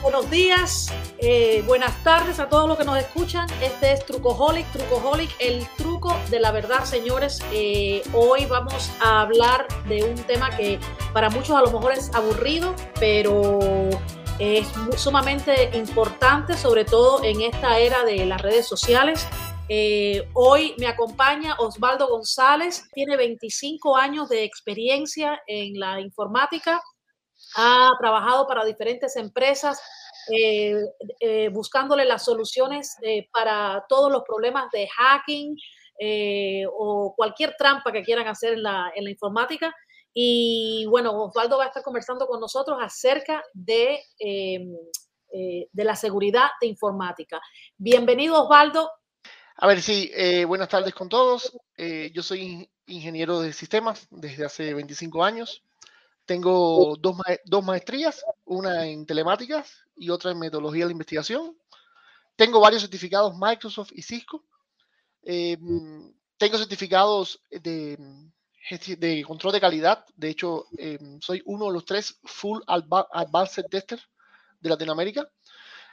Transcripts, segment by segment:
Buenos días, eh, buenas tardes a todos los que nos escuchan. Este es Trucoholic, Trucoholic, el truco de la verdad, señores. Eh, hoy vamos a hablar de un tema que para muchos a lo mejor es aburrido, pero es sumamente importante, sobre todo en esta era de las redes sociales. Eh, hoy me acompaña Osvaldo González, tiene 25 años de experiencia en la informática, ha trabajado para diferentes empresas eh, eh, buscándole las soluciones para todos los problemas de hacking o cualquier trampa que quieran hacer en la, en la informática. Y bueno, Osvaldo va a estar conversando con nosotros acerca de, em, eh, de la seguridad de informática. Bienvenido, Osvaldo. A ver, sí, eh, buenas tardes con todos. Eh, yo soy ingeniero de sistemas desde hace 25 años. Tengo dos, dos maestrías, una en telemáticas y otra en metodología de investigación. Tengo varios certificados Microsoft y Cisco. Em, tengo certificados de de control de calidad. De hecho, em, soy uno de los tres full advanced tester de Latinoamérica.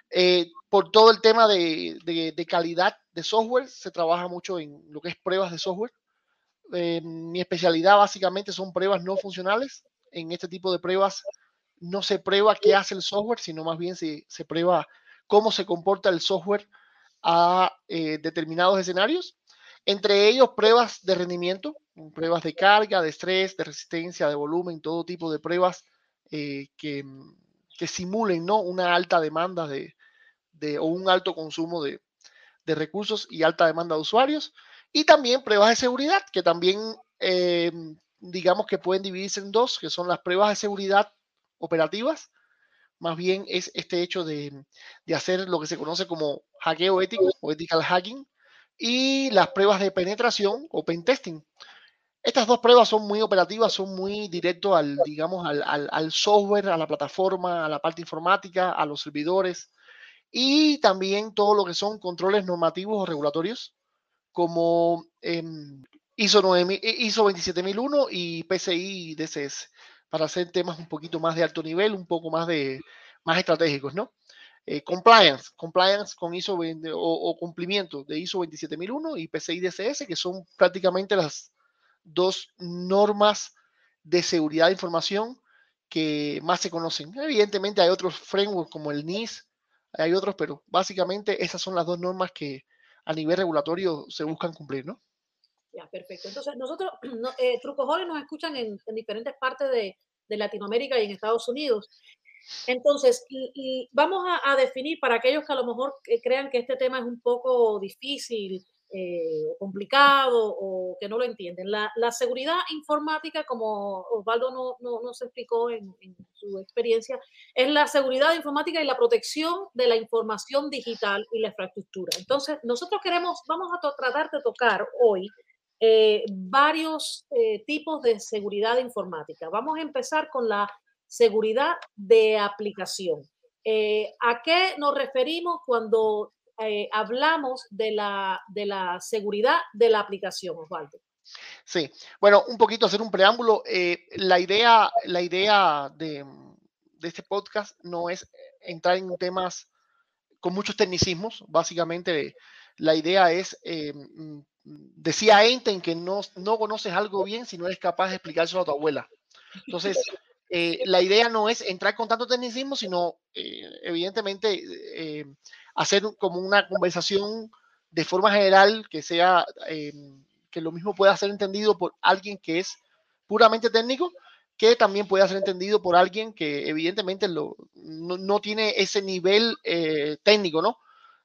Eh, por todo el tema de, de, calidad de software, se trabaja mucho en lo que es pruebas de software. Eh, mi especialidad básicamente son pruebas no funcionales. En este tipo de pruebas no se prueba qué hace el software, sino más bien se, se prueba cómo se comporta el software a eh, determinados escenarios. Entre ellos, pruebas de rendimiento, pruebas de carga, de estrés, de resistencia, de volumen, todo tipo de pruebas eh, que, que, simulen ¿no? una alta demanda de, de, o un alto consumo de, de, recursos y alta demanda de usuarios. Y también pruebas de seguridad, que también eh, digamos que pueden dividirse en dos, que son las pruebas de seguridad operativas, más bien es este hecho de, de hacer lo que se conoce como hackeo ético o ethical hacking, y las pruebas de penetración o pentesting. Estas dos pruebas son muy operativas, son muy directos al, digamos, al, al, software, a la plataforma, a la parte informática, a los servidores y también todo lo que son controles normativos o regulatorios como ISO, 9, ISO 27001 y PCI DCS para hacer temas un poquito más de alto nivel, un poco más de más estratégicos, ¿no? Eh, compliance, compliance con ISO o, o, cumplimiento de ISO 27001 y PCI DCS, que son prácticamente las dos normas de seguridad de información que más se conocen. Evidentemente hay otros frameworks como el NIS, hay otros, pero básicamente esas son las dos normas que a nivel regulatorio se buscan cumplir, ¿no? Ya, perfecto. Entonces, nosotros, no, eh, nos escuchan en, diferentes partes de, Latinoamérica y en Estados Unidos. Entonces, y, vamos a, a, definir para aquellos que a lo mejor eh, crean que este tema es un poco difícil eh, complicado o que no lo entienden. La, seguridad informática, como Osvaldo no, no, nos explicó en, su experiencia, es la seguridad informática y la protección de la información digital y la infraestructura. Entonces, nosotros queremos, vamos a tratar de tocar hoy eh, varios eh, tipos de seguridad informática. Vamos a empezar con la seguridad de aplicación. ¿A qué nos referimos cuando eh, hablamos de la, de la seguridad de la aplicación, Osvaldo. Sí, bueno, un poquito hacer un preámbulo. Eh, la idea, la idea de, de, este podcast no es entrar en temas con muchos tecnicismos. Básicamente, la idea es, eh, decía Einstein que no, no conoces algo bien si no eres capaz de explicárselo a tu abuela. Entonces, la idea no es entrar con tanto tecnicismo, sino, evidentemente, hacer como una conversación de forma general que sea, eh, que lo mismo pueda ser entendido por alguien que es puramente técnico, que también pueda ser entendido por alguien que evidentemente lo, no, tiene ese nivel eh, técnico, ¿no?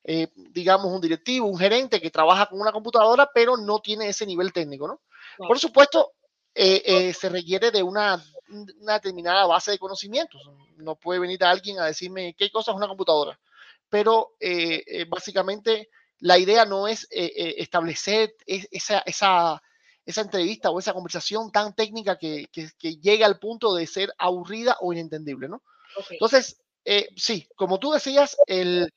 Eh, digamos, un directivo, un gerente que trabaja con una computadora, pero no tiene ese nivel técnico, ¿no? Por supuesto, se requiere de una, una, determinada base de conocimientos. No puede venir a alguien a decirme qué cosa es una computadora pero eh, eh, básicamente la idea no es eh, establecer esa, esa, esa, entrevista o esa conversación tan técnica que, que, llegue al punto de ser aburrida o inentendible, ¿no? Entonces, sí, como tú decías, el,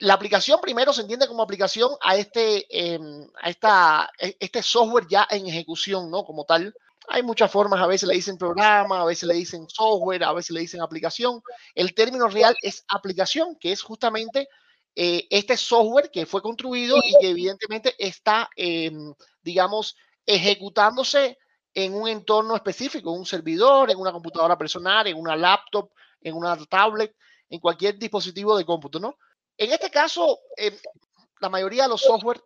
la aplicación primero se entiende como aplicación a este, em, a esta, e, este software ya en ejecución, ¿no? Como tal. Hay muchas formas, a veces le dicen programa, a veces le dicen software, a veces le dicen aplicación. El término real es aplicación, que es justamente eh, este software que fue construido y que evidentemente está, em, digamos, ejecutándose en un entorno específico, un servidor, en una computadora personal, en una laptop, en una tablet, en cualquier dispositivo de cómputo, ¿no? En este caso, em, la mayoría de los software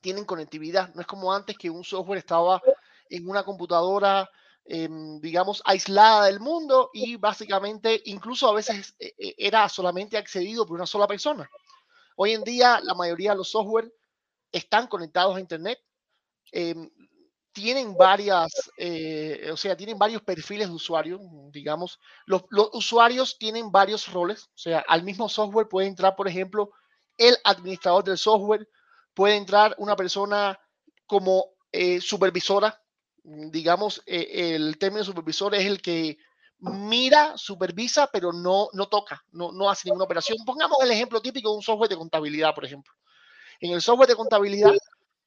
tienen conectividad. No es como antes que un software estaba en una computadora, em, digamos, aislada del mundo y básicamente incluso a veces eh, eh, era solamente accedido por una sola persona. Hoy en día la mayoría de los software están conectados a Internet. Em, tienen varias, eh, o sea, tienen varios perfiles de usuario, digamos. Los, los, usuarios tienen varios roles, o sea, al mismo software puede entrar, por ejemplo, el administrador del software, puede entrar una persona como eh, supervisora, digamos, eh, el término supervisor es el que mira, supervisa, pero no, no toca, no, no hace ninguna operación. Pongamos el ejemplo típico de un software de contabilidad, por ejemplo. En el software de contabilidad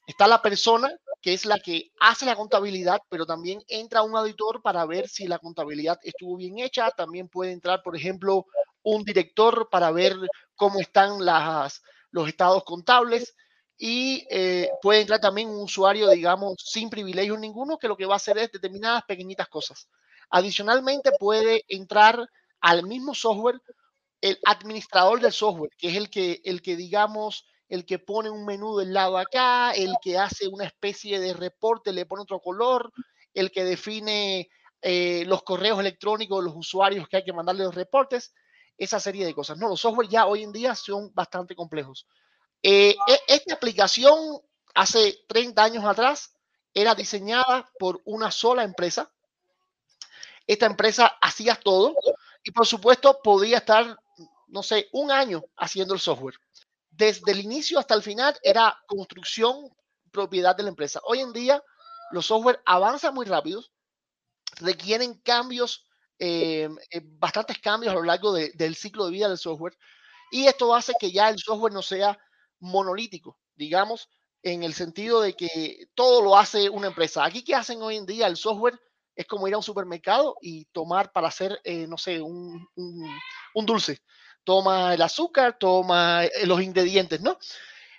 está la persona que es la que hace la contabilidad, pero también entra un auditor para ver si la contabilidad estuvo bien hecha. También puede entrar, por ejemplo, un director para ver cómo están las, los estados contables y eh, puede entrar también un usuario, digamos, sin privilegios ninguno, que lo que va a hacer es determinadas pequeñitas cosas. Adicionalmente puede entrar al mismo software el administrador del software, que es el que, el que digamos, el que pone un menú del lado acá, el que hace una especie de reporte, le pone otro color, el que define eh, los correos electrónicos de los usuarios que hay que mandarle los reportes, esa serie de cosas. No, los software ya hoy en día son bastante complejos. Eh, e, esta aplicación hace 30 años atrás era diseñada por una sola empresa. Esta empresa hacía todo y por supuesto podía estar, no sé, un año haciendo el software. Desde el inicio hasta el final era construcción, propiedad de la empresa. Hoy en día los software avanzan muy rápido, requieren cambios, eh, eh, bastantes cambios a lo largo del ciclo de vida del software y esto hace que ya el software no sea monolítico, digamos, en el sentido de que todo lo hace una empresa. Aquí, ¿qué hacen hoy en día? El software es como ir a un supermercado y tomar para hacer, eh, no sé, un, un, dulce. Toma el azúcar, toma eh, los ingredientes, ¿no?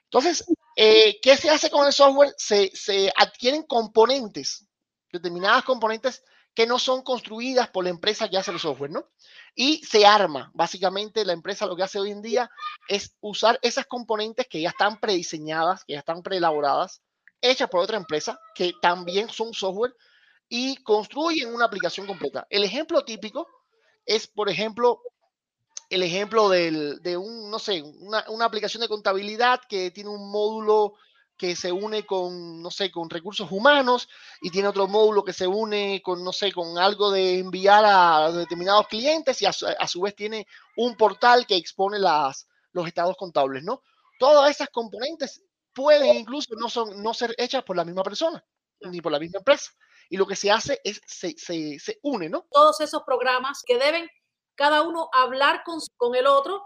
Entonces, eh, ¿qué se hace con el software? Se, se adquieren componentes, determinadas componentes que no son construidas por la empresa que hace el software, ¿no? Y se arma. Básicamente la empresa lo que hace hoy en día es usar esas componentes que ya están prediseñadas, que ya están preelaboradas, hechas por otra empresa, que también son software, y construyen una aplicación completa. El ejemplo típico es, por ejemplo, el ejemplo de un, no sé, una, una aplicación de contabilidad que tiene un módulo que se une con, no sé, con recursos humanos y tiene otro módulo que se une con, no sé, con algo de enviar a determinados clientes y a su, vez tiene un portal que expone las, los estados contables, ¿no? Todas esas componentes pueden incluso no, son, no ser hechas por la misma persona ni por la misma empresa. Y lo que se hace es, se, se, se une, ¿no? Todos esos programas que deben cada uno hablar con, con el otro,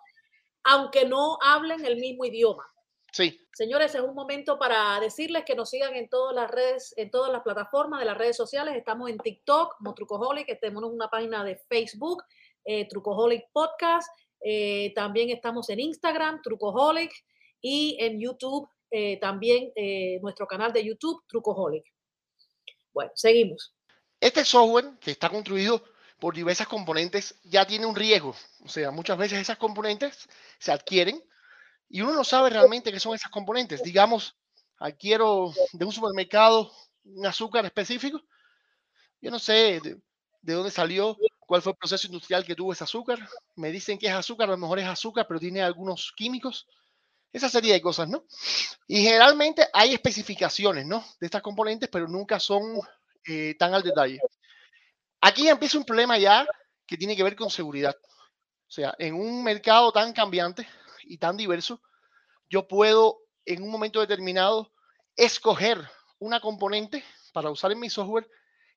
aunque no hablen el mismo idioma. Sí. Señores, es un momento para decirles que nos sigan en todas las redes, en todas las plataformas de las redes sociales. Estamos en TikTok como Trucoholic, tenemos una página de Facebook, eh, Trucoholic Podcast. Eh, también estamos en Instagram, Trucoholic, y en YouTube eh, también eh, nuestro canal de YouTube, Trucoholic. Bueno, seguimos. Este software que está construido por diversas componentes ya tiene un riesgo. O sea, muchas veces esas componentes se adquieren y uno no sabe realmente qué son esas componentes. Digamos, adquiero de un supermercado un azúcar específico. Yo no sé de, dónde salió, cuál fue el proceso industrial que tuvo ese azúcar. Me dicen que es azúcar, a lo mejor es azúcar, pero tiene algunos químicos. Esa serie de cosas, ¿no? Y generalmente hay especificaciones, ¿no? De estas componentes, pero nunca son eh, tan al detalle. Aquí empieza un problema ya que tiene que ver con seguridad. O sea, en un mercado tan cambiante, y tan diverso, yo puedo en un momento determinado escoger una componente para usar en mi software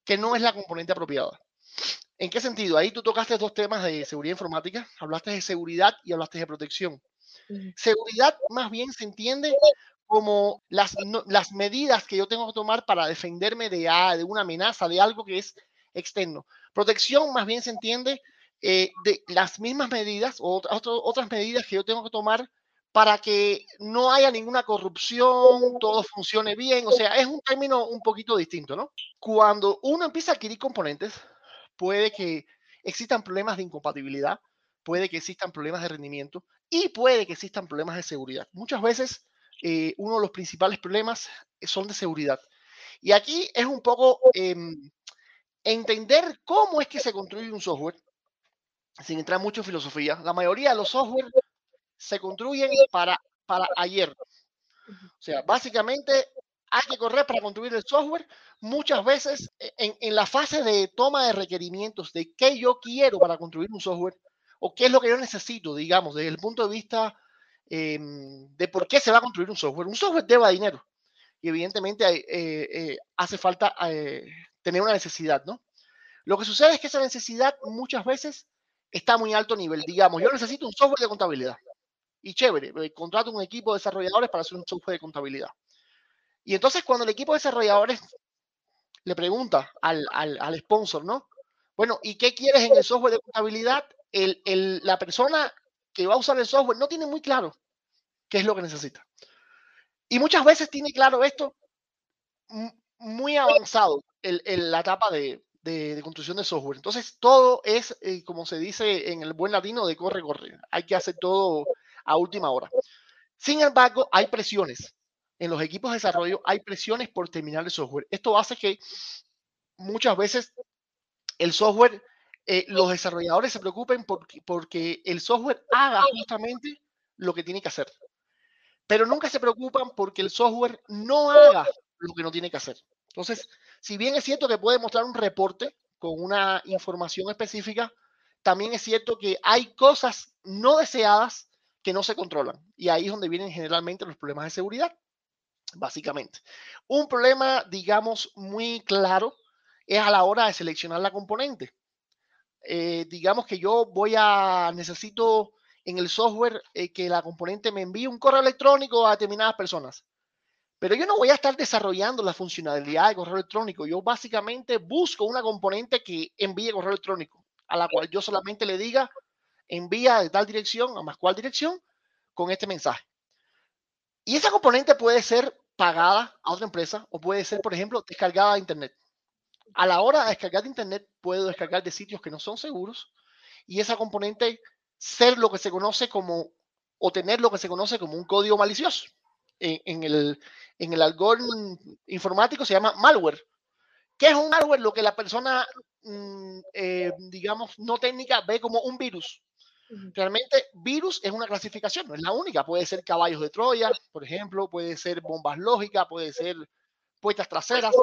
que no es la componente apropiada. ¿En qué sentido? Ahí tú tocaste dos temas de seguridad informática, hablaste de seguridad y hablaste de protección. Seguridad más bien se entiende como las, las medidas que yo tengo que tomar para defenderme de, de una amenaza, de algo que es externo. Protección más bien se entiende eh, de las mismas medidas o otras medidas que yo tengo que tomar para que no haya ninguna corrupción, todo funcione bien. O sea, es un término un poquito distinto, ¿no? Cuando uno empieza a adquirir componentes, puede que existan problemas de incompatibilidad, puede que existan problemas de rendimiento y puede que existan problemas de seguridad. Muchas veces eh, uno de los principales problemas son de seguridad. Y aquí es un poco em, entender cómo es que se construye un software, sin entrar mucho en filosofía. La mayoría de los software se construyen para, para ayer. O sea, básicamente hay que correr para construir el software. Muchas veces e, en, en, la fase de toma de requerimientos de qué yo quiero para construir un software o qué es lo que yo necesito, digamos, desde el punto de vista eh, de por qué se va a construir un software. Un software lleva dinero y evidentemente eh, eh, hace falta eh, tener una necesidad, ¿no? Lo que sucede es que esa necesidad muchas veces está muy alto nivel. Digamos, yo necesito un software de contabilidad y chévere, contrato un equipo de desarrolladores para hacer un software de contabilidad. Y entonces cuando el equipo de desarrolladores le pregunta al, al, al sponsor, ¿no? Bueno, ¿y qué quieres en el software de contabilidad? El, el, la persona que va a usar el software no tiene muy claro qué es lo que necesita. Y muchas veces tiene claro esto muy avanzado en, en la etapa de, construcción de software. Entonces, todo es, eh, como se dice en el buen latino, de corre, corre. Hay que hacer todo a última hora. Sin embargo, hay presiones. En los equipos de desarrollo hay presiones por terminar el software. Esto hace que muchas veces el software, eh, los desarrolladores se preocupen porque, porque el software haga justamente lo que tiene que hacer. Pero nunca se preocupan porque el software no haga lo que no tiene que hacer. Entonces, si bien es cierto que puede mostrar un reporte con una información específica, también es cierto que hay cosas no deseadas que no se controlan. Y ahí es donde vienen generalmente los problemas de seguridad, básicamente. Un problema, digamos, muy claro es a la hora de seleccionar la componente. Eh, digamos que yo voy a, necesito en el software eh, que la componente me envíe un correo electrónico a determinadas personas. Pero yo no voy a estar desarrollando la funcionalidad de correo electrónico. Yo básicamente busco una componente que envíe correo electrónico, a la cual yo solamente le diga, envía de tal dirección a más cual dirección con este mensaje. Y esa componente puede ser pagada a otra empresa o puede ser, por ejemplo, descargada de Internet. A la hora de descargar de Internet, puedo descargar de sitios que no son seguros y esa componente ser lo que se conoce como, o tener lo que se conoce como un código malicioso. En, en el, en el algoritmo informático se llama malware. ¿Qué es un malware? Lo que la persona, mm, eh, digamos, no técnica ve como un virus. Realmente, virus es una clasificación, no es la única. Puede ser caballos de Troya, por ejemplo, puede ser bombas lógicas, puede ser puertas traseras.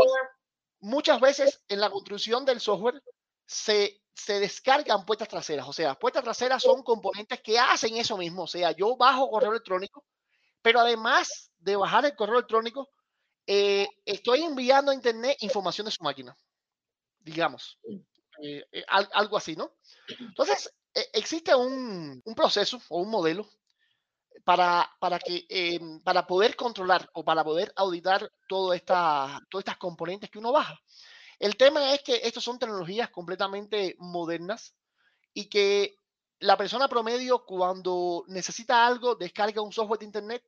Muchas veces en la construcción del software se, se descargan puertas traseras. O sea, puertas traseras son componentes que hacen eso mismo. O sea, yo bajo correo electrónico, pero además de bajar el correo electrónico, eh, estoy enviando a Internet información de su máquina, digamos. Eh, eh, algo así, ¿no? Entonces, e, existe un, un, proceso o un modelo para, para, que, eh, para poder controlar o para poder auditar toda esta, todas estas componentes que uno baja. El tema es que estas son tecnologías completamente modernas y que la persona promedio cuando necesita algo descarga un software de internet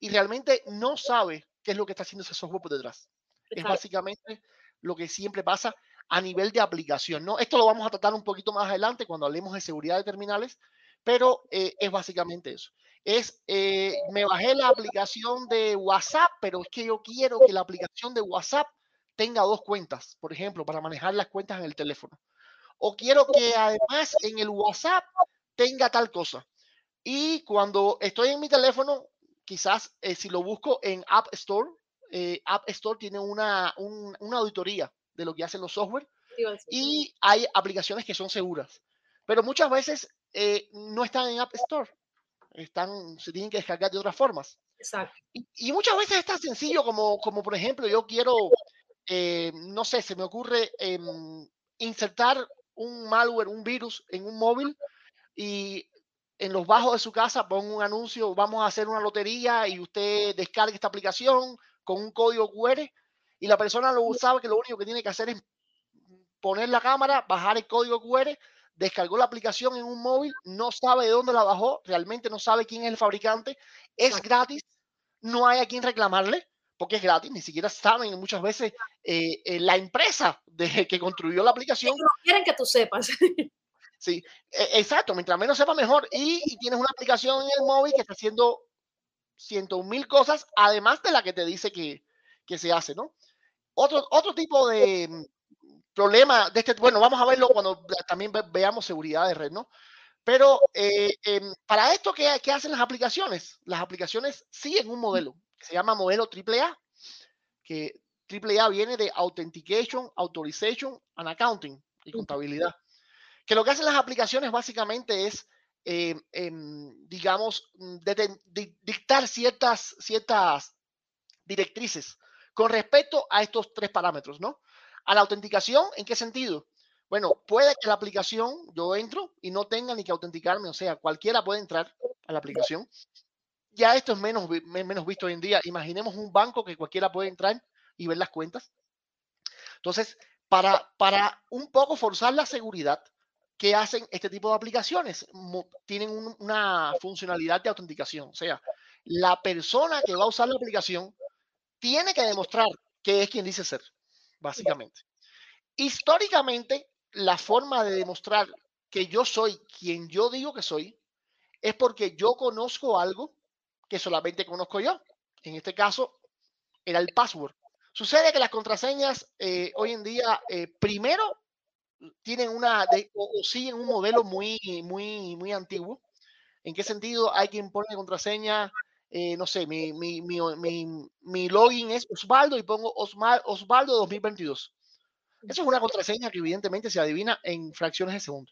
y realmente no sabe qué es lo que está haciendo ese software por detrás. Exacto. Es básicamente lo que siempre pasa a nivel de aplicación, ¿no? Esto lo vamos a tratar un poquito más adelante cuando hablemos de seguridad de terminales, pero eh, es básicamente eso. Es, eh, me bajé la aplicación de WhatsApp, pero es que yo quiero que la aplicación de WhatsApp tenga dos cuentas, por ejemplo, para manejar las cuentas en el teléfono. O quiero que además en el WhatsApp tenga tal cosa. Y cuando estoy en mi teléfono, quizás eh, si lo busco en App Store, eh, App Store tiene una, un, una auditoría de lo que hacen los software y hay aplicaciones que son seguras. Pero muchas veces eh, no están en App Store, están, se tienen que descargar de otras formas. Exacto. Y, y muchas veces es tan sencillo como, como por ejemplo, yo quiero, eh, no sé, se me ocurre eh, insertar un malware, un virus en un móvil y en los bajos de su casa pongo un anuncio, vamos a hacer una lotería y usted descargue esta aplicación con un código QR y la persona lo sabe que lo único que tiene que hacer es poner la cámara, bajar el código QR, descargó la aplicación en un móvil, no sabe de dónde la bajó, realmente no sabe quién es el fabricante, es gratis, no hay a quien reclamarle porque es gratis, ni siquiera saben muchas veces eh, eh, la empresa de, que construyó la aplicación. No quieren que tú sepas. Sí, e, exacto, mientras menos sepa mejor. Y, tienes una aplicación en el móvil que está haciendo ciento mil cosas, además de la que te dice que, que se hace, ¿no? Otro, otro tipo de problema de este, bueno, vamos a verlo cuando también veamos seguridad de red, ¿no? Pero eh, em, para esto, ¿qué, ¿qué, hacen las aplicaciones? Las aplicaciones siguen un modelo que se llama modelo AAA, que AAA viene de Authentication, Authorization and Accounting y contabilidad que lo que hacen las aplicaciones básicamente es, eh, em, digamos, dictar ciertas, ciertas directrices con respecto a estos tres parámetros, ¿no? A la autenticación, ¿en qué sentido? Bueno, puede que la aplicación, yo entro y no tenga ni que autenticarme, o sea, cualquiera puede entrar a la aplicación. Ya esto es menos, menos visto hoy en día. Imaginemos un banco que cualquiera puede entrar y ver las cuentas. Entonces, para, para un poco forzar la seguridad, ¿qué hacen este tipo de aplicaciones? Tienen una funcionalidad de autenticación. O sea, la persona que va a usar la aplicación tiene que demostrar que es quien dice ser, básicamente. Históricamente, la forma de demostrar que yo soy quien yo digo que soy es porque yo conozco algo que solamente conozco yo. En este caso, era el password. Sucede que las contraseñas eh, hoy en día, eh, primero, tienen una, o, siguen un modelo muy, muy, muy antiguo. ¿En qué sentido hay quien pone contraseña? Eh, no sé, mi, mi, mi, mi, login es Osvaldo y pongo Osvaldo 2022. Esa es una contraseña que evidentemente se adivina en fracciones de segundo.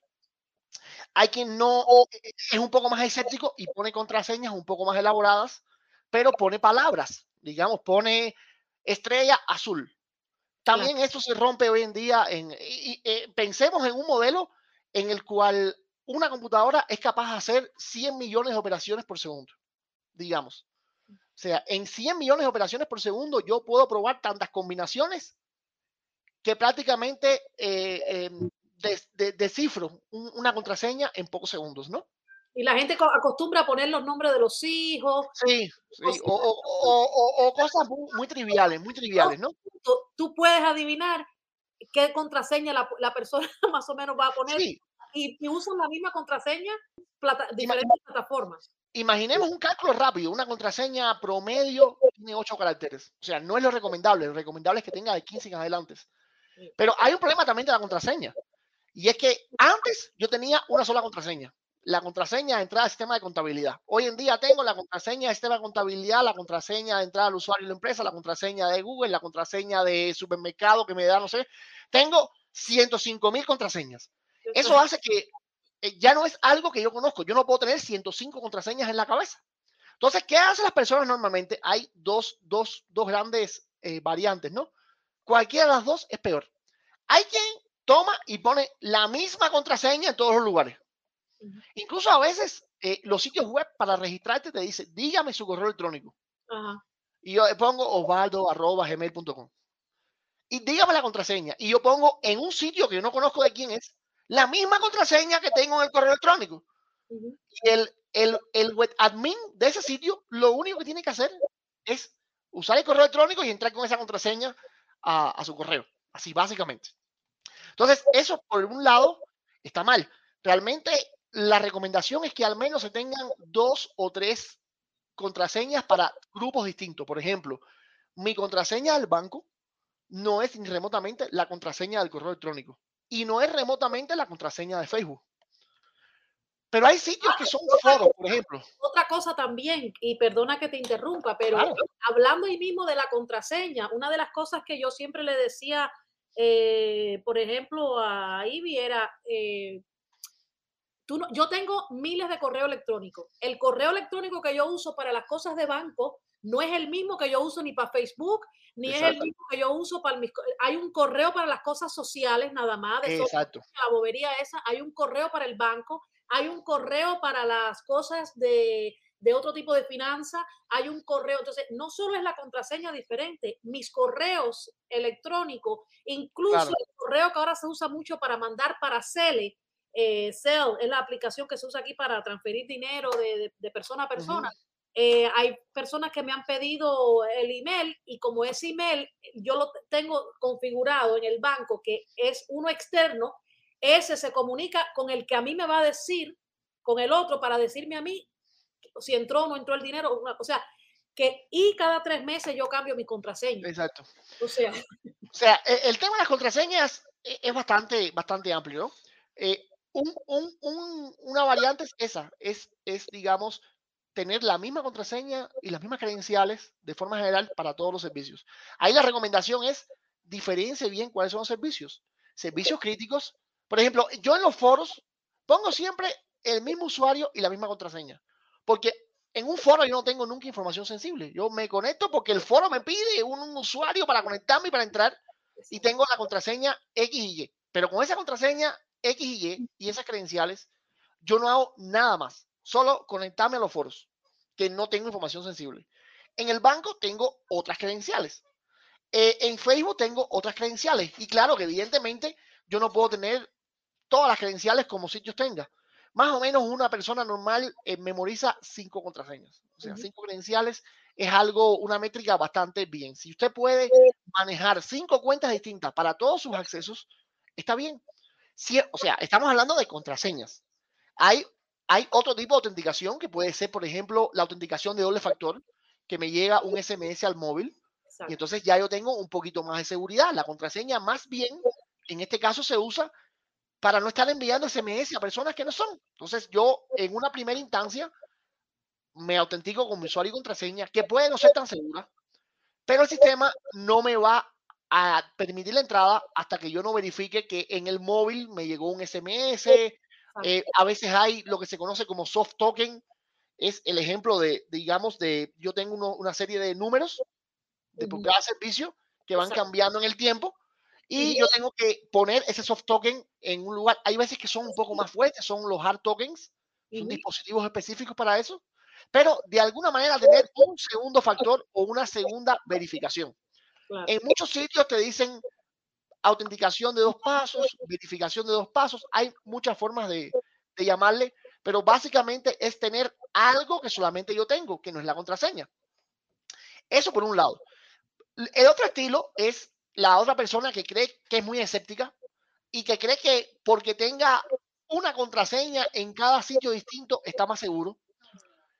Hay quien no e, e, es un poco más escéptico y pone contraseñas un poco más elaboradas, pero pone palabras. Digamos, pone estrella azul. También eso se rompe hoy en día. En, eh, pensemos en un modelo en el cual una computadora es capaz de hacer 100 millones de operaciones por segundo, digamos. O sea, en 100 millones de operaciones por segundo yo puedo probar tantas combinaciones que prácticamente eh, em, descifro una contraseña en pocos segundos, ¿no? Y la gente acostumbra a poner los nombres de los hijos. Sí, o, cosas muy, triviales, muy triviales, ¿no? Tú, puedes adivinar qué contraseña la, persona más o menos va a poner y, usan la misma contraseña plata, diferentes plataformas. Imaginemos un cálculo rápido, una contraseña promedio tiene 8 caracteres. O sea, no es lo recomendable, lo recomendable es que tenga de 15 en adelante. Pero hay un problema también de la contraseña. Y es que antes yo tenía una sola contraseña la contraseña de entrada al sistema de contabilidad. Hoy en día tengo la contraseña de sistema de contabilidad, la contraseña de entrada al usuario y la empresa, la contraseña de Google, la contraseña de supermercado que me da, no sé. Tengo 105 mil contraseñas. Eso hace que ya no es algo que yo conozco. Yo no puedo tener 105 contraseñas en la cabeza. Entonces, ¿qué hacen las personas normalmente? Hay dos, dos, dos grandes eh, variantes, ¿no? Cualquiera de las dos es peor. Hay quien toma y pone la misma contraseña en todos los lugares. Incluso a veces eh, los sitios web para registrarte te dicen, dígame su correo electrónico. Y yo pongo osvaldo.gmail.com. Y dígame la contraseña. Y yo pongo en un sitio que yo no conozco de quién es, la misma contraseña que tengo en el correo electrónico. Y el, el, el web admin de ese sitio, lo único que tiene que hacer es usar el correo electrónico y entrar con esa contraseña a, a su correo. Así, básicamente. Entonces, eso por un lado está mal. Realmente la recomendación es que al menos se tengan dos o tres contraseñas para grupos distintos. Por ejemplo, mi contraseña del banco no es ni remotamente la contraseña del correo electrónico y no es remotamente la contraseña de Facebook. Pero hay sitios que son foros, por ejemplo. Otra cosa también, y perdona que te interrumpa, pero hablando ahí mismo de la contraseña, una de las cosas que yo siempre le decía, eh, por ejemplo, a Ivy era, eh, yo tengo miles de correo electrónico. El correo electrónico que yo uso para las cosas de banco no es el mismo que yo uso ni para Facebook, ni es el mismo que yo uso para mis... Hay un correo para las cosas sociales nada más. De Exacto. La bobería esa. Hay un correo para el banco. hay un correo para las cosas de, de otro tipo de finanza, hay un correo. Entonces, no solo es la contraseña diferente, mis correos electrónicos, incluso el correo que ahora se usa mucho para mandar para Cele, eh, Cell es la aplicación que se usa aquí para transferir dinero de, de, persona a persona. Eh, hay personas que me han pedido el email y como ese email yo lo tengo configurado en el banco que es uno externo, ese se comunica con el que a mí me va a decir, con el otro, para decirme a mí si entró o no entró el dinero. o sea, que y cada tres meses yo cambio mi contraseña. Exacto. O sea, o sea e, el tema de las contraseñas e, es bastante, bastante amplio. Eh, un, un, un, una variante es esa, es, es, digamos, tener la misma contraseña y las mismas credenciales de forma general para todos los servicios. Ahí la recomendación es diferencie bien cuáles son los servicios. Servicios críticos, por ejemplo, yo en los foros pongo siempre el mismo usuario y la misma contraseña, porque en un foro yo no tengo nunca información sensible. Yo me conecto porque el foro me pide un, un usuario para conectarme y para entrar y tengo la contraseña X y Y. Pero con esa contraseña X y Y y esas credenciales, yo no hago nada más solo conectarme a los foros, que no tengo información sensible. En el banco tengo otras credenciales. Eh, en Facebook tengo otras credenciales. Y claro que evidentemente yo no puedo tener todas las credenciales como sitios tenga. Más o menos una persona normal eh, memoriza cinco contraseñas. O sea, cinco credenciales es algo, una métrica bastante bien. Si usted puede manejar cinco cuentas distintas para todos sus accesos, está bien. Si, o sea, estamos hablando de contraseñas. Hay hay otro tipo de autenticación que puede ser, por ejemplo, la autenticación de doble factor, que me llega un SMS al móvil y entonces ya yo tengo un poquito más de seguridad. La contraseña más bien, en este caso, se usa para no estar enviando SMS a personas que no son. Entonces yo en una primera instancia me autentico con mi usuario y contraseña, que puede no ser tan segura, pero el sistema no me va a permitir la entrada hasta que yo no verifique que en el móvil me llegó un SMS, eh, a veces hay lo que se conoce como soft token, es el ejemplo de, digamos, de yo tengo una serie de números de por cada servicio que van cambiando en el tiempo y yo tengo que poner ese soft token en un lugar. Hay veces que son un poco más fuertes, son los hard tokens, son dispositivos específicos para eso, pero de alguna manera tener un segundo factor o una segunda verificación. En muchos sitios te dicen autenticación de dos pasos, verificación de dos pasos, hay muchas formas de, llamarle, pero básicamente es tener algo que solamente yo tengo, que no es la contraseña. Eso por un lado. El otro estilo es la otra persona que cree que es muy escéptica y que cree que porque tenga una contraseña en cada sitio distinto está más seguro,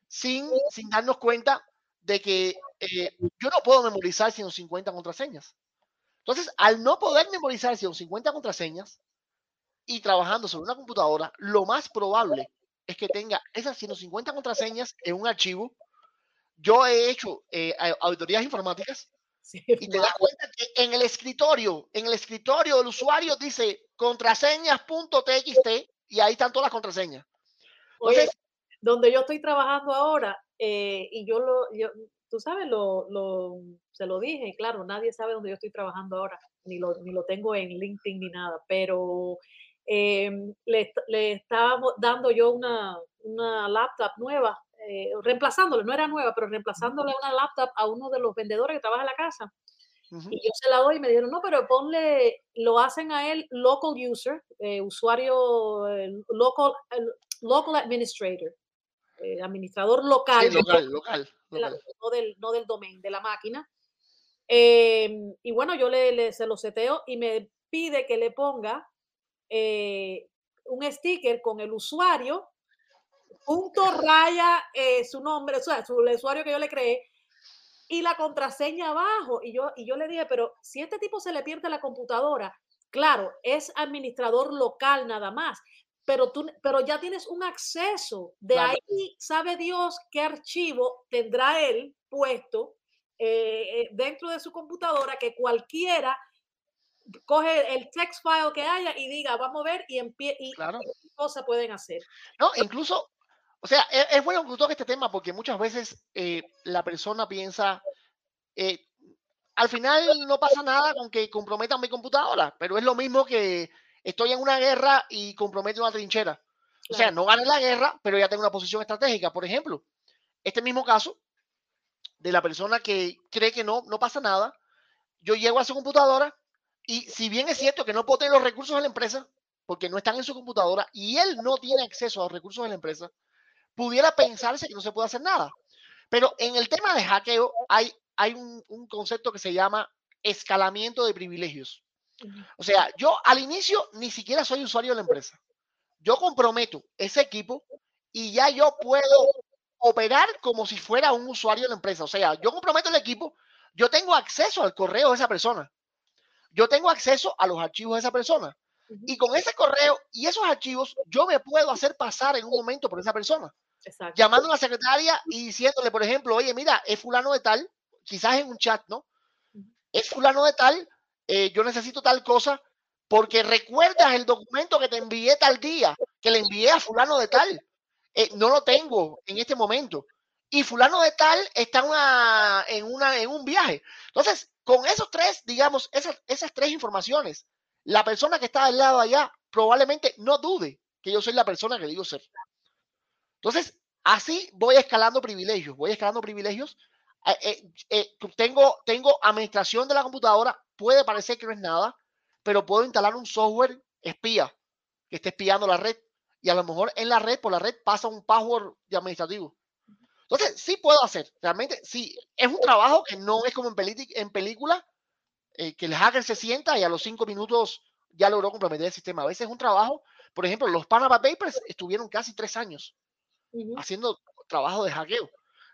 sin, sin darnos cuenta de que eh, yo no puedo memorizar 150 contraseñas. Entonces, al no poder memorizar 150 contraseñas y trabajando sobre una computadora, lo más probable es que tenga esas 150 contraseñas en un archivo. Yo he hecho eh, auditorías informáticas y te das cuenta que en el escritorio, en el escritorio del usuario dice contraseñas.txt y ahí están todas las contraseñas. Entonces, donde yo estoy trabajando ahora, eh, y yo lo, tú sabes, lo, lo, se lo dije, claro, nadie sabe dónde yo estoy trabajando ahora, ni lo, ni lo tengo en LinkedIn ni nada, pero em, le, le, estaba dando yo una, una laptop nueva, eh, reemplazándole, no era nueva, pero reemplazándole una laptop a uno de los vendedores que trabaja en la casa. Y yo se la doy y me dijeron, no, pero ponle, lo hacen a él local user, eh, usuario, local, local administrator. Eh, administrador local, local, local, No, del, no del domain, de la máquina. Em, y bueno, yo le, se lo seteo y me pide que le ponga eh, un sticker con el usuario, punto raya, eh, su nombre, o sea, su, el usuario que yo le creé, y la contraseña abajo. Y yo, y yo le dije, pero si este tipo se le pierde la computadora, claro, es administrador local nada más, pero, tú, pero ya tienes un acceso. De ahí sabe Dios qué archivo tendrá él puesto eh, eh, dentro de su computadora que cualquiera coge el text file que haya y diga, vamos a ver y, empie y claro. qué cosas pueden hacer. No, incluso, o sea, es, es bueno que toque este tema porque muchas veces eh, la persona piensa, al final no pasa nada con que comprometan mi computadora, pero es lo mismo que estoy en una guerra y comprometo una trinchera. O sea, no gane la guerra, pero ya tengo una posición estratégica. Por ejemplo, este mismo caso de la persona que cree que no, no pasa nada, yo llego a su computadora y si bien es cierto que no puedo tener los recursos de la empresa, porque no están en su computadora y él no tiene acceso a los recursos de la empresa, pudiera pensarse que no se puede hacer nada. Pero en el tema de hackeo hay, hay un, un concepto que se llama escalamiento de privilegios. O sea, yo al inicio ni siquiera soy usuario de la empresa. Yo comprometo ese equipo y ya yo puedo operar como si fuera un usuario de la empresa. O sea, yo comprometo el equipo, yo tengo acceso al correo de esa persona. Yo tengo acceso a los archivos de esa persona. Y con ese correo y esos archivos, yo me puedo hacer pasar en un momento por esa persona. Llamando a la secretaria y diciéndole, por ejemplo, oye, mira, es fulano de tal, quizás en un chat, ¿no? Es fulano de tal, eh, yo necesito tal cosa, porque recuerdas el documento que te envié tal día, que le envié a fulano de tal. Eh, no lo tengo en este momento. Y fulano de tal está en, una, en un viaje. Entonces, con esos tres, digamos, esas, esas tres informaciones, la persona que está al lado allá probablemente no dude que yo soy la persona que digo ser. Entonces, así voy escalando privilegios, voy escalando privilegios. Eh, eh, tengo, tengo administración de la computadora, puede parecer que no es nada, pero puedo instalar un software espía que esté espiando la red y a lo mejor en la red, por la red, pasa un password de administrativo. Entonces, sí puedo hacer, realmente, sí, es un trabajo que no es como en, en película, eh, que el hacker se sienta y a los cinco minutos ya logró comprometer el sistema. A veces es un trabajo, por ejemplo, los Panama Papers estuvieron casi tres años haciendo trabajo de hackeo.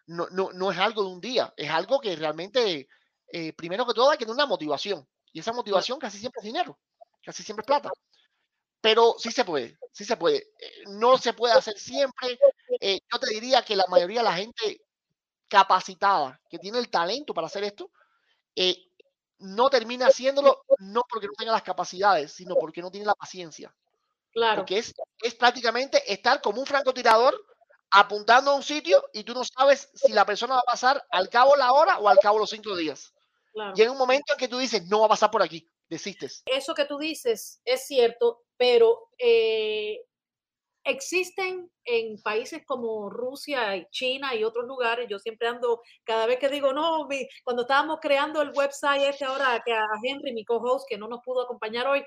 No, no, no, es algo de un día, es algo que realmente, eh, primero que todo, hay que tener una motivación. Y esa motivación casi siempre es dinero, casi siempre es plata. Pero sí se puede, sí se puede. Eh, no se puede hacer siempre. Eh, yo te diría que la mayoría de la gente capacitada, que tiene el talento para hacer esto, no termina haciéndolo no porque no tenga las capacidades, sino porque no tiene la paciencia. Claro. Porque es, es prácticamente estar como un francotirador apuntando a un sitio y tú no sabes si la persona va a pasar al cabo la hora o al cabo los cinco días. Y en un momento en que tú dices, no va a pasar por aquí, desistes. Eso que tú dices es cierto, pero eh, existen en países como Rusia y China y otros lugares, yo siempre ando, cada vez que digo, no, cuando estábamos creando el website este ahora, que a Henry, mi co-host, que no nos pudo acompañar hoy,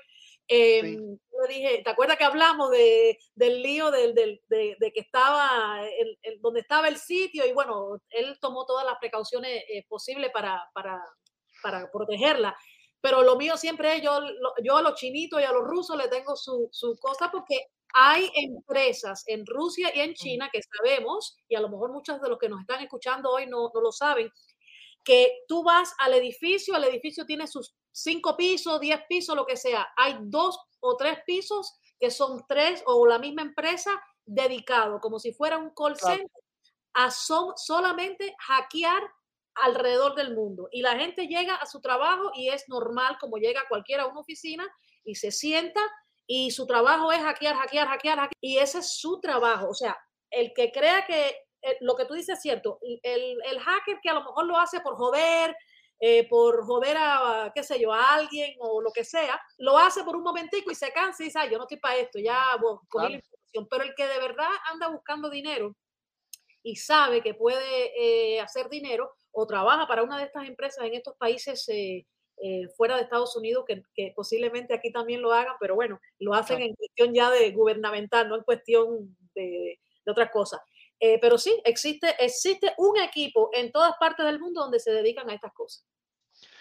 eh, le dije, ¿te acuerdas que hablamos de, del lío del, del, de, de, que estaba, el, el, donde estaba el sitio? Y bueno, él tomó todas las precauciones eh, posibles para, para, para protegerla. Pero lo mío siempre es, yo, yo a los chinitos y a los rusos le tengo su, su cosa porque hay empresas en Rusia y en China que sabemos, y a lo mejor muchos de los que nos están escuchando hoy no, no lo saben, que tú vas al edificio, el edificio tiene sus cinco pisos, diez pisos, lo que sea. Hay dos o tres pisos que son tres o la misma empresa dedicado, como si fuera un call center, a son, solamente hackear alrededor del mundo. Y la gente llega a su trabajo y es normal como llega cualquiera a una oficina y se sienta y su trabajo es hackear, hackear, hackear, hackear y ese es su trabajo. O sea, el que crea que eh, lo que tú dices es cierto, el, el, hacker que a lo mejor lo hace por joder, eh, por joder a, qué sé yo, a alguien o lo que sea, lo hace por un momentico y se cansa y dice, yo no estoy para esto, ya bueno, cogí la información. Pero el que de verdad anda buscando dinero y sabe que puede eh, hacer dinero, o trabaja para una de estas empresas en estos países eh, eh, fuera de Estados Unidos, que, que, posiblemente aquí también lo hagan, pero bueno, lo hacen en cuestión ya de gubernamental, no en cuestión de, de otras cosas. Eh, pero sí, existe, existe un equipo en todas partes del mundo donde se dedican a estas cosas.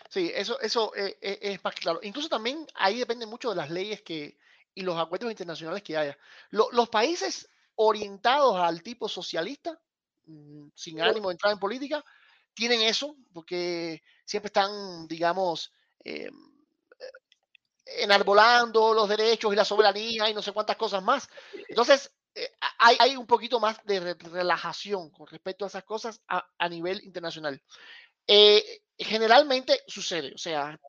Sí, eso, eso eh, es más claro. Incluso también ahí depende mucho de las leyes que, y los acuerdos internacionales que haya. Lo, los países orientados al tipo socialista, mm, sin ánimo de entrar en política, tienen eso, porque siempre están, digamos, eh, enarbolando los derechos y la soberanía y no sé cuántas cosas más. Entonces, eh, hay, un poquito más de relajación con respecto a esas cosas a, a nivel internacional. Eh, generalmente sucede, o sea,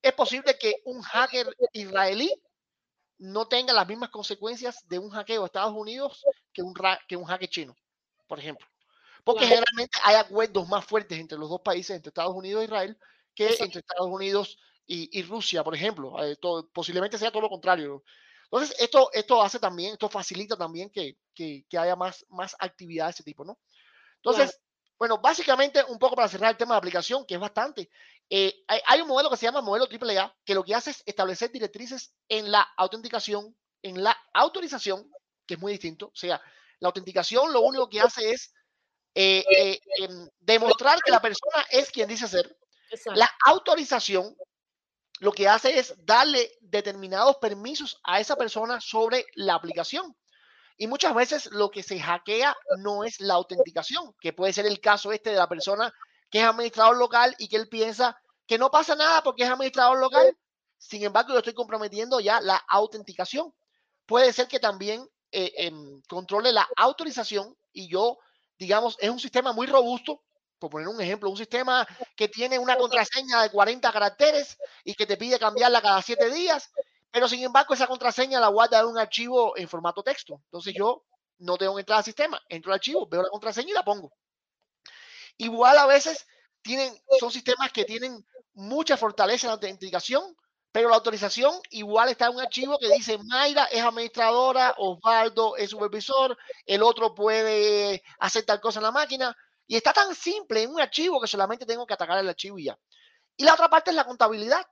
es posible que un hacker israelí no tenga las mismas consecuencias de un hackeo a Estados Unidos que un, que un hacker chino, por ejemplo. Porque generalmente hay acuerdos más fuertes entre los dos países, entre Estados Unidos e Israel, que entre Estados Unidos y, y Rusia, por ejemplo. Eh, todo, posiblemente sea todo lo contrario. Entonces, esto, esto hace también, esto facilita también que, que, que haya más, más actividad de ese tipo, ¿no? Entonces, bueno, básicamente un poco para cerrar el tema de aplicación, que es bastante. Eh, hay, hay, un modelo que se llama modelo AAA, que lo que hace es establecer directrices en la autenticación, en la autorización, que es muy distinto. O sea, la autenticación lo único que hace es eh, eh, em, demostrar que la persona es quien dice ser. Exacto. La autorización lo que hace es darle determinados permisos a esa persona sobre la aplicación. Y muchas veces lo que se hackea no es la autenticación, que puede ser el caso este de la persona que es administrador local y que él piensa que no pasa nada porque es administrador local. Sin embargo, yo estoy comprometiendo ya la autenticación. Puede ser que también eh, eh, controle la autorización y yo, digamos, es un sistema muy robusto por poner un ejemplo, un sistema que tiene una contraseña de 40 caracteres y que te pide cambiarla cada 7 días, pero sin embargo esa contraseña la guarda en un archivo en formato texto. Entonces yo no tengo que entrar al sistema, entro al archivo, veo la contraseña y la pongo. Igual a veces tienen, son sistemas que tienen mucha fortaleza en la autenticación, pero la autorización igual está en un archivo que dice Mayra es administradora, Osvaldo es supervisor, el otro puede hacer tal cosa en la máquina. Y está tan simple en un archivo que solamente tengo que atacar el archivo y ya. Y la otra parte es la contabilidad,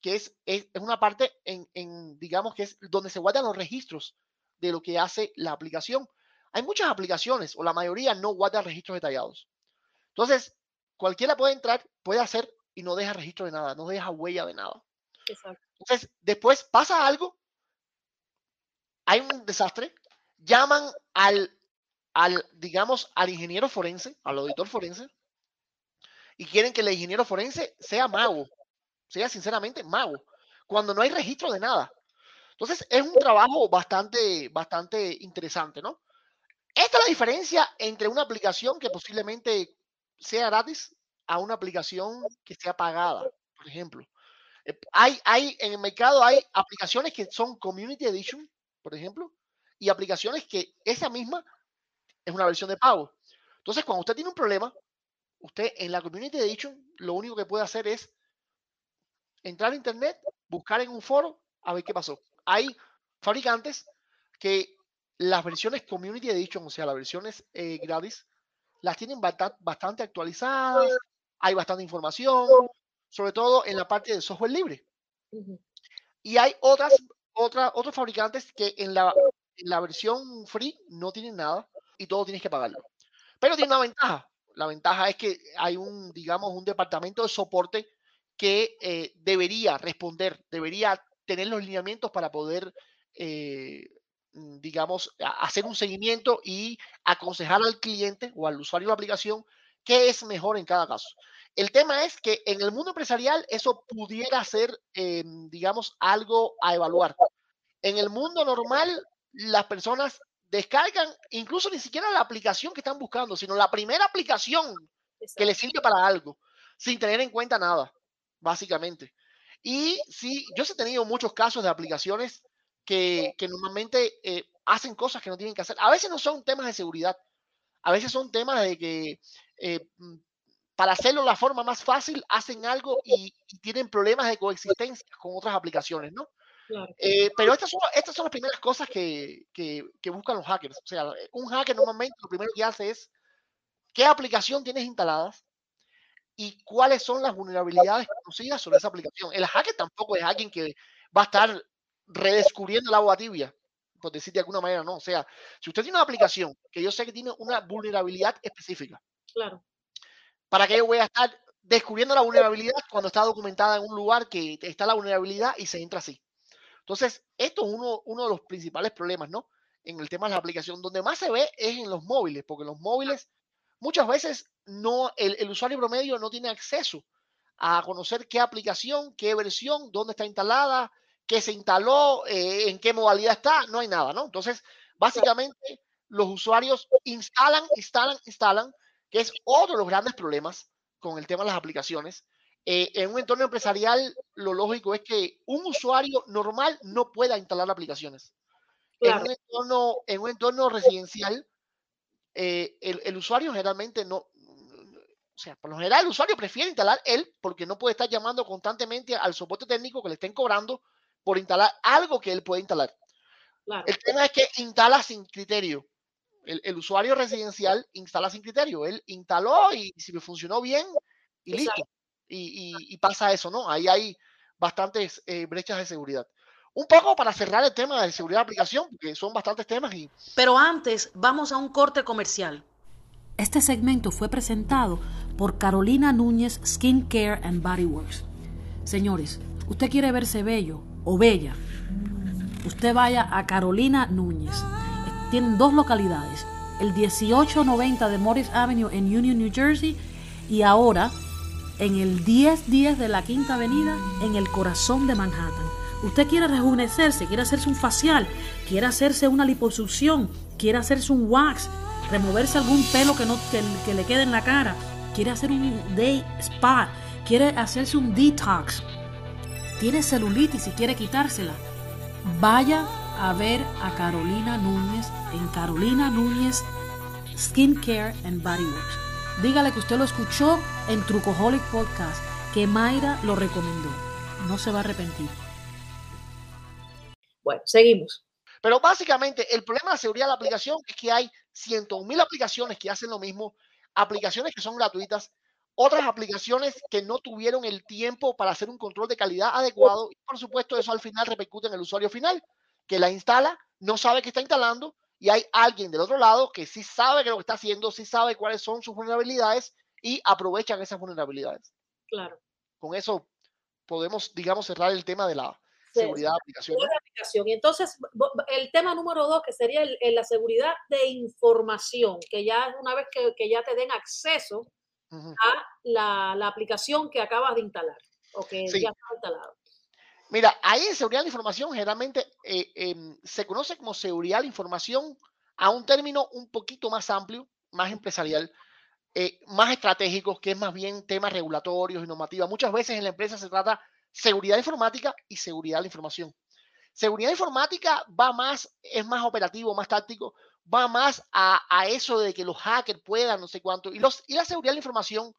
que es, es, una parte en, en, digamos, que es donde se guardan los registros de lo que hace la aplicación. Hay muchas aplicaciones, o la mayoría no guardan registros detallados. Entonces, cualquiera puede entrar, puede hacer y no deja registro de nada, no deja huella de nada. Entonces, después pasa algo, hay un desastre, llaman al al, digamos, al ingeniero forense, al auditor forense, y quieren que el ingeniero forense sea mago, sea sinceramente mago, cuando no hay registro de nada. Entonces es un trabajo bastante, bastante interesante, ¿no? Esta es la diferencia entre una aplicación que posiblemente sea gratis a una aplicación que sea pagada, por ejemplo. Eh, hay, en el mercado hay aplicaciones que son Community Edition, por ejemplo, y aplicaciones que esa misma es una versión de pago. Entonces, cuando usted tiene un problema, usted en la Community Edition lo único que puede hacer es entrar a Internet, buscar en un foro a ver qué pasó. Hay fabricantes que las versiones Community Edition, o sea, las versiones eh, gratis, las tienen bastante actualizadas, hay bastante información, sobre todo en la parte de software libre. Y hay otras, otras, otros fabricantes que en la, en la versión free no tienen nada y todo tienes que pagarlo. Pero tiene una ventaja. La ventaja es que hay un, digamos, un departamento de soporte que eh, debería responder, debería tener los lineamientos para poder, eh, digamos, hacer un seguimiento y aconsejar al cliente o al usuario de la aplicación qué es mejor en cada caso. El tema es que en el mundo empresarial eso pudiera ser, eh, digamos, algo a evaluar. En el mundo normal, las personas descargan incluso ni siquiera la aplicación que están buscando, sino la primera aplicación que les sirve para algo, sin tener en cuenta nada, básicamente. Y sí, yo he tenido muchos casos de aplicaciones que, que normalmente eh, hacen cosas que no tienen que hacer. A veces no son temas de seguridad, a veces son temas de que eh, mm, para hacerlo la forma más fácil hacen algo y, y tienen problemas de coexistencia con otras aplicaciones, ¿no? Eh, pero estas son, estas son las primeras cosas que, que, que, buscan los hackers. O sea, un hacker normalmente lo primero que hace es qué aplicación tienes instaladas y cuáles son las vulnerabilidades conocidas sobre esa aplicación. El hacker tampoco es alguien que va a estar redescubriendo la agua tibia, por decir de alguna manera, no. O sea, si usted tiene una aplicación que yo sé que tiene una vulnerabilidad específica, claro. ¿para qué yo voy a estar descubriendo la vulnerabilidad cuando está documentada en un lugar que está la vulnerabilidad y se entra así? Entonces, esto es uno, uno de los principales problemas, ¿no? En el tema de la aplicación, donde más se ve es en los móviles, porque los móviles muchas veces no, el, el usuario promedio no tiene acceso a conocer qué aplicación, qué versión, dónde está instalada, qué se instaló, eh, en qué modalidad está, no hay nada, ¿no? Entonces, básicamente, los usuarios instalan, instalan, instalan, que es otro de los grandes problemas con el tema de las aplicaciones, eh, en un entorno empresarial, lo lógico es que un usuario normal no pueda instalar aplicaciones. En, un entorno, en, un entorno, residencial, eh, el, el, usuario generalmente no, o sea, por lo general el usuario prefiere instalar él porque no puede estar llamando constantemente al soporte técnico que le estén cobrando por instalar algo que él puede instalar. El tema es que instala sin criterio. El, usuario residencial instala sin criterio. Él instaló y, si me funcionó bien y listo. Y, pasa eso, ¿no? Ahí hay bastantes eh, brechas de seguridad. Un poco para cerrar el tema de seguridad de aplicación, porque son bastantes temas. Y... Pero antes, vamos a un corte comercial. Este segmento fue presentado por Carolina Núñez Skin Care and Body Works. Señores, usted quiere verse bello o bella, usted vaya a Carolina Núñez. Tienen dos localidades, el 1890 de Morris Avenue en Union, New Jersey, y ahora en el 1010 de la Quinta Avenida en el corazón de Manhattan. Usted quiere rejuvenecerse, quiere hacerse un facial, quiere hacerse una liposucción, quiere hacerse un wax, removerse algún pelo que, no, que, le quede en la cara, quiere hacer un day spa, quiere hacerse un detox, tiene celulitis y quiere quitársela, vaya a ver a Carolina Núñez en Carolina Núñez Skin Care and Body Works. Dígale que usted lo escuchó en Trucoholic Podcast, que Mayra lo recomendó. No se va a arrepentir. Bueno, seguimos. Pero básicamente el problema de la seguridad de la aplicación es que hay cientos mil aplicaciones que hacen lo mismo, aplicaciones que son gratuitas, otras aplicaciones que no tuvieron el tiempo para hacer un control de calidad adecuado y por supuesto eso al final repercute en el usuario final que la instala, no sabe que está instalando y hay alguien del otro lado que sí sabe que lo que está haciendo, sí sabe cuáles son sus vulnerabilidades y aprovechan esas vulnerabilidades. Claro. Con eso podemos, digamos, cerrar el tema de la, seguridad de aplicación. Y entonces, el tema número dos, que sería la seguridad de información, que ya una vez que, ya te den acceso a la, aplicación que acabas de instalar o que ya está instalado. Mira, ahí en seguridad de información generalmente eh, em, se conoce como seguridad de información a un término un poquito más amplio, más empresarial, eh, más estratégico, que es más bien temas regulatorios y normativas. Muchas veces en la empresa se trata seguridad informática y seguridad de la información. Seguridad informática va más, es más operativo, más táctico, va más a, eso de que los hackers puedan, no sé cuánto. Y, los, y la seguridad de la información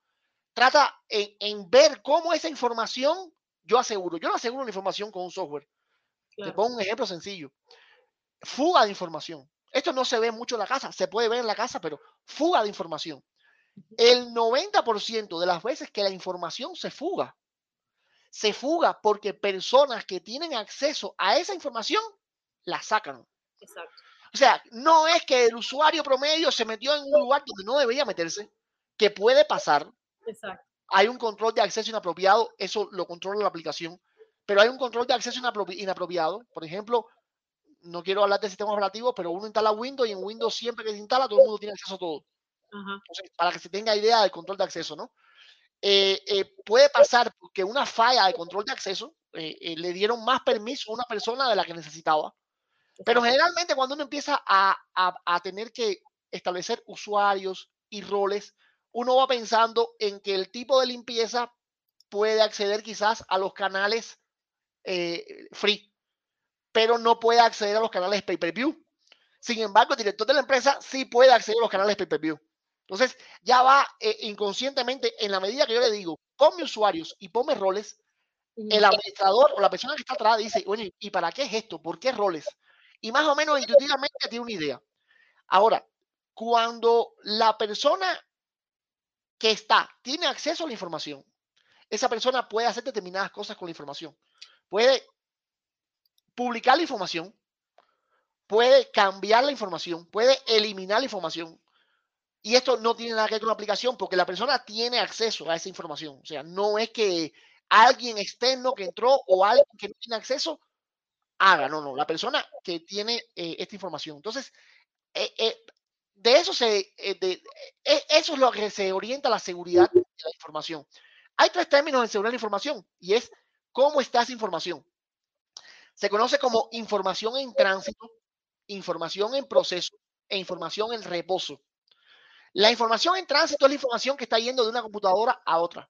trata en, ver cómo esa información yo aseguro. Yo no aseguro la información con un software. Te pongo un ejemplo sencillo. Fuga de información. Esto no se ve mucho en la casa, se puede ver en la casa, pero fuga de información. El 90% de las veces que la información se fuga se fuga porque personas que tienen acceso a esa información la sacan. Exacto. O sea, no es que el usuario promedio se metió en un lugar donde no debería meterse, que puede pasar. Exacto. Hay un control de acceso inapropiado, eso lo controla la aplicación, pero hay un control de acceso inapropiado. Por ejemplo, no quiero hablar de sistemas operativos, pero uno instala Windows y en Windows siempre que se instala todo el mundo tiene acceso a todo. para que se tenga idea del control de acceso, ¿no? Eh, eh, puede pasar que una falla de control de acceso eh, le dieron más permiso a una persona de la que necesitaba. Pero generalmente cuando uno empieza a, a, tener que establecer usuarios y roles, uno va pensando en que el tipo de limpieza puede acceder quizás a los canales free, pero no puede acceder a los canales pay-per-view. Sin embargo, el director de la empresa sí puede acceder a los canales pay-per-view. Entonces, ya va eh, inconscientemente, en la medida que yo le digo, ponme usuarios y ponme roles, el administrador o la persona que está atrás dice, oye, ¿y para qué es esto? ¿Por qué roles? Y más o menos intuitivamente tiene una idea. Ahora, cuando la persona que está tiene acceso a la información, esa persona puede hacer determinadas cosas con la información. Puede publicar la información, puede cambiar la información, puede eliminar la información, y esto no tiene nada que ver con la aplicación porque la persona tiene acceso a esa información. O sea, no es que alguien externo que entró o alguien que no tiene acceso haga. No, no, la persona que tiene eh, esta información. Entonces, eh, eh, de eso se, eso es lo que se orienta la seguridad de la información. Hay tres términos en seguridad de la información y es cómo está esa información. Se conoce como información en tránsito, información en proceso e información en reposo. La información en tránsito es la información que está yendo de una computadora a otra.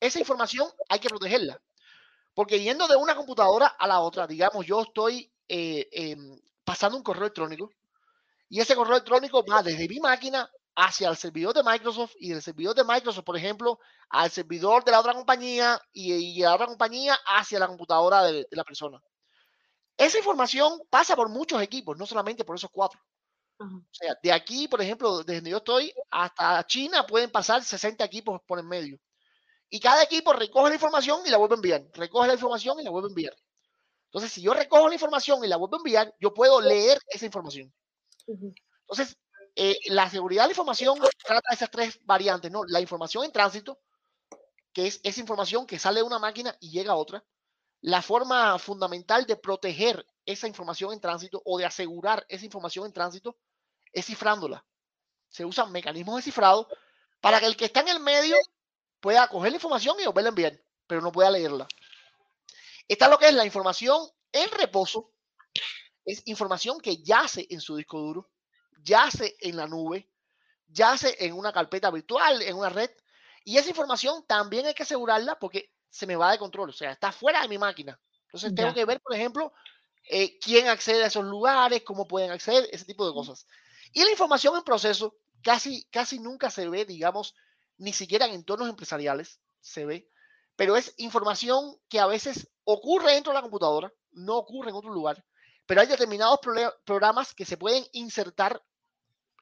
Esa información hay que protegerla. Porque yendo de una computadora a la otra, digamos, yo estoy eh, em, pasando un correo electrónico y ese correo electrónico va desde mi máquina hacia el servidor de Microsoft y del servidor de Microsoft, por ejemplo, al servidor de la otra compañía y, de la otra compañía hacia la computadora de, la persona. esa información pasa por muchos equipos, no solamente por esos cuatro. O sea, de aquí, por ejemplo, desde donde yo estoy hasta China pueden pasar 60 equipos por en medio. Y cada equipo recoge la información y la vuelve a enviar. Recoge la información y la vuelve a enviar. Entonces, si yo recojo la información y la vuelvo a enviar, yo puedo leer esa información. Entonces, eh, la seguridad de la información trata esas tres variantes, ¿no? La información en tránsito, que es esa información que sale de una máquina y llega a otra. La forma fundamental de proteger esa información en tránsito o de asegurar esa información en tránsito es cifrándola. Se usan mecanismos de cifrado para que el que está en el medio pueda coger la información y volverla a enviar, pero no pueda leerla. Está lo que es la información en reposo. Es información que yace en su disco duro, yace en la nube, yace en una carpeta virtual, en una red. Y esa información también hay que asegurarla porque se me va de control, o sea, está fuera de mi máquina. Entonces tengo que ver, por ejemplo, eh, quién accede a esos lugares, cómo pueden acceder, ese tipo de cosas. Y la información en proceso casi, casi nunca se ve, digamos, ni siquiera en entornos empresariales se ve, pero es información que a veces ocurre dentro de la computadora, no ocurre en otro lugar, pero hay determinados programas que se pueden insertar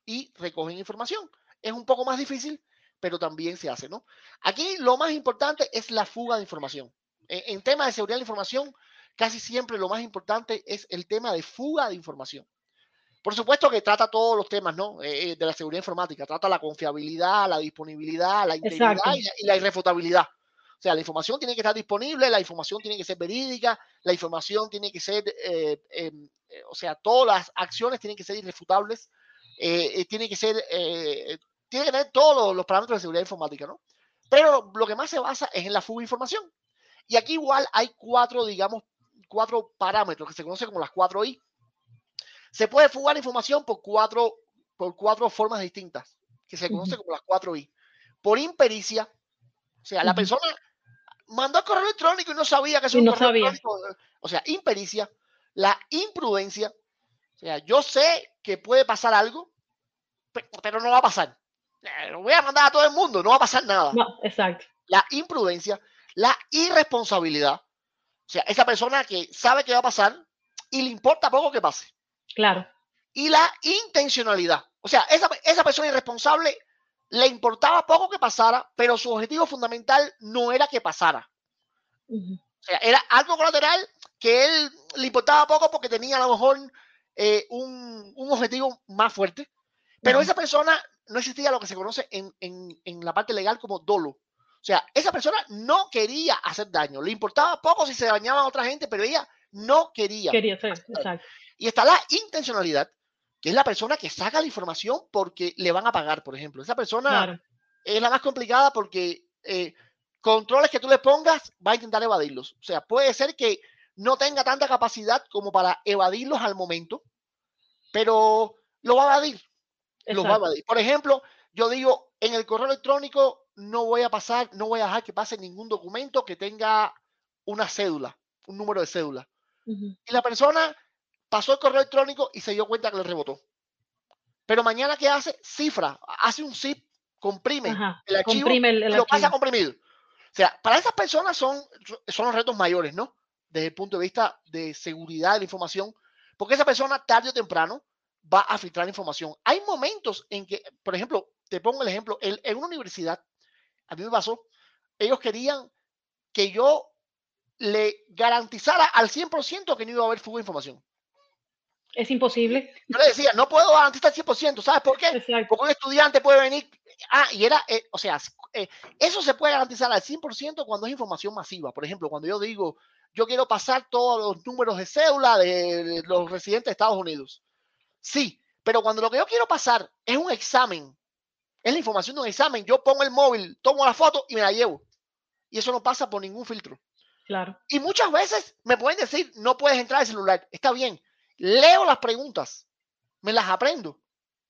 y recogen información. Es un poco más difícil, pero también se hace, ¿no? Aquí lo más importante es la fuga de información. En, en tema de seguridad de la información, casi siempre lo más importante es el tema de fuga de información. Por supuesto que trata todos los temas ¿no? Eh, eh, de la seguridad informática, trata la confiabilidad, la disponibilidad, la integridad y la, irrefutabilidad. O sea, la información tiene que estar disponible, la información tiene que ser verídica, la información tiene que ser, eh, em, o sea, todas las acciones tienen que ser irrefutables, tiene que ser, tiene que tener todos los, parámetros de seguridad informática, ¿no? Pero lo que más se basa es en la fuga de información. Y aquí igual hay cuatro, digamos, cuatro parámetros que se conocen como las cuatro I se puede fugar información por cuatro, por cuatro formas distintas, que se conocen como las cuatro I. Por impericia, o sea, la persona mandó correo electrónico y no sabía que es un no correo sabía. electrónico. O sea, impericia. La imprudencia, o sea, yo sé que puede pasar algo, pero no va a pasar. Eh, lo voy a mandar a todo el mundo, no va a pasar nada. No, exacto. La imprudencia, la irresponsabilidad. O sea, esa persona que sabe que va a pasar y le importa poco que pase. Claro. Y la intencionalidad. O sea, esa, esa persona irresponsable le importaba poco que pasara, pero su objetivo fundamental no era que pasara. O sea, era algo colateral que él le importaba poco porque tenía a lo mejor eh, un, un, objetivo más fuerte. Pero esa persona no existía lo que se conoce en, en, en, la parte legal como dolo. O sea, esa persona no quería hacer daño. Le importaba poco si se dañaba a otra gente, pero ella no quería. Quería hacer, exacto. Y está la intencionalidad, que es la persona que saca la información porque le van a pagar, por ejemplo. Esa persona es la más complicada porque eh, controles que tú le pongas va a intentar evadirlos. O sea, puede ser que no tenga tanta capacidad como para evadirlos al momento, pero lo va a evadir. Lo va a evadir. Por ejemplo, yo digo, en el correo electrónico no voy a pasar, no voy a dejar que pase ningún documento que tenga una cédula, un número de cédula. Y la persona pasó el correo electrónico y se dio cuenta que le rebotó. Pero mañana, ¿qué hace? Cifra, hace un zip, comprime el archivo y lo pasa comprimido. O sea, para esas personas son, son los retos mayores, ¿no? Desde el punto de vista de seguridad de la información, porque esa persona tarde o temprano va a filtrar información. Hay momentos en que, por ejemplo, te pongo el ejemplo, en, en una universidad, a mí me pasó, ellos querían que yo le garantizara al 100% que no iba a haber fuga de información. Es imposible. Yo le decía, no puedo garantizar 100%, ¿sabes por qué? Exacto. Porque un estudiante puede venir, ah, y era, eh, o sea, eh, eso se puede garantizar al 100% cuando es información masiva. Por ejemplo, cuando yo digo, yo quiero pasar todos los números de cédula de los residentes de Estados Unidos. Sí, pero cuando lo que yo quiero pasar es un examen, es la información de un examen, yo pongo el móvil, tomo la foto y me la llevo. Y eso no pasa por ningún filtro. Claro. Y muchas veces me pueden decir, no puedes entrar al celular. Está bien, leo las preguntas, me las aprendo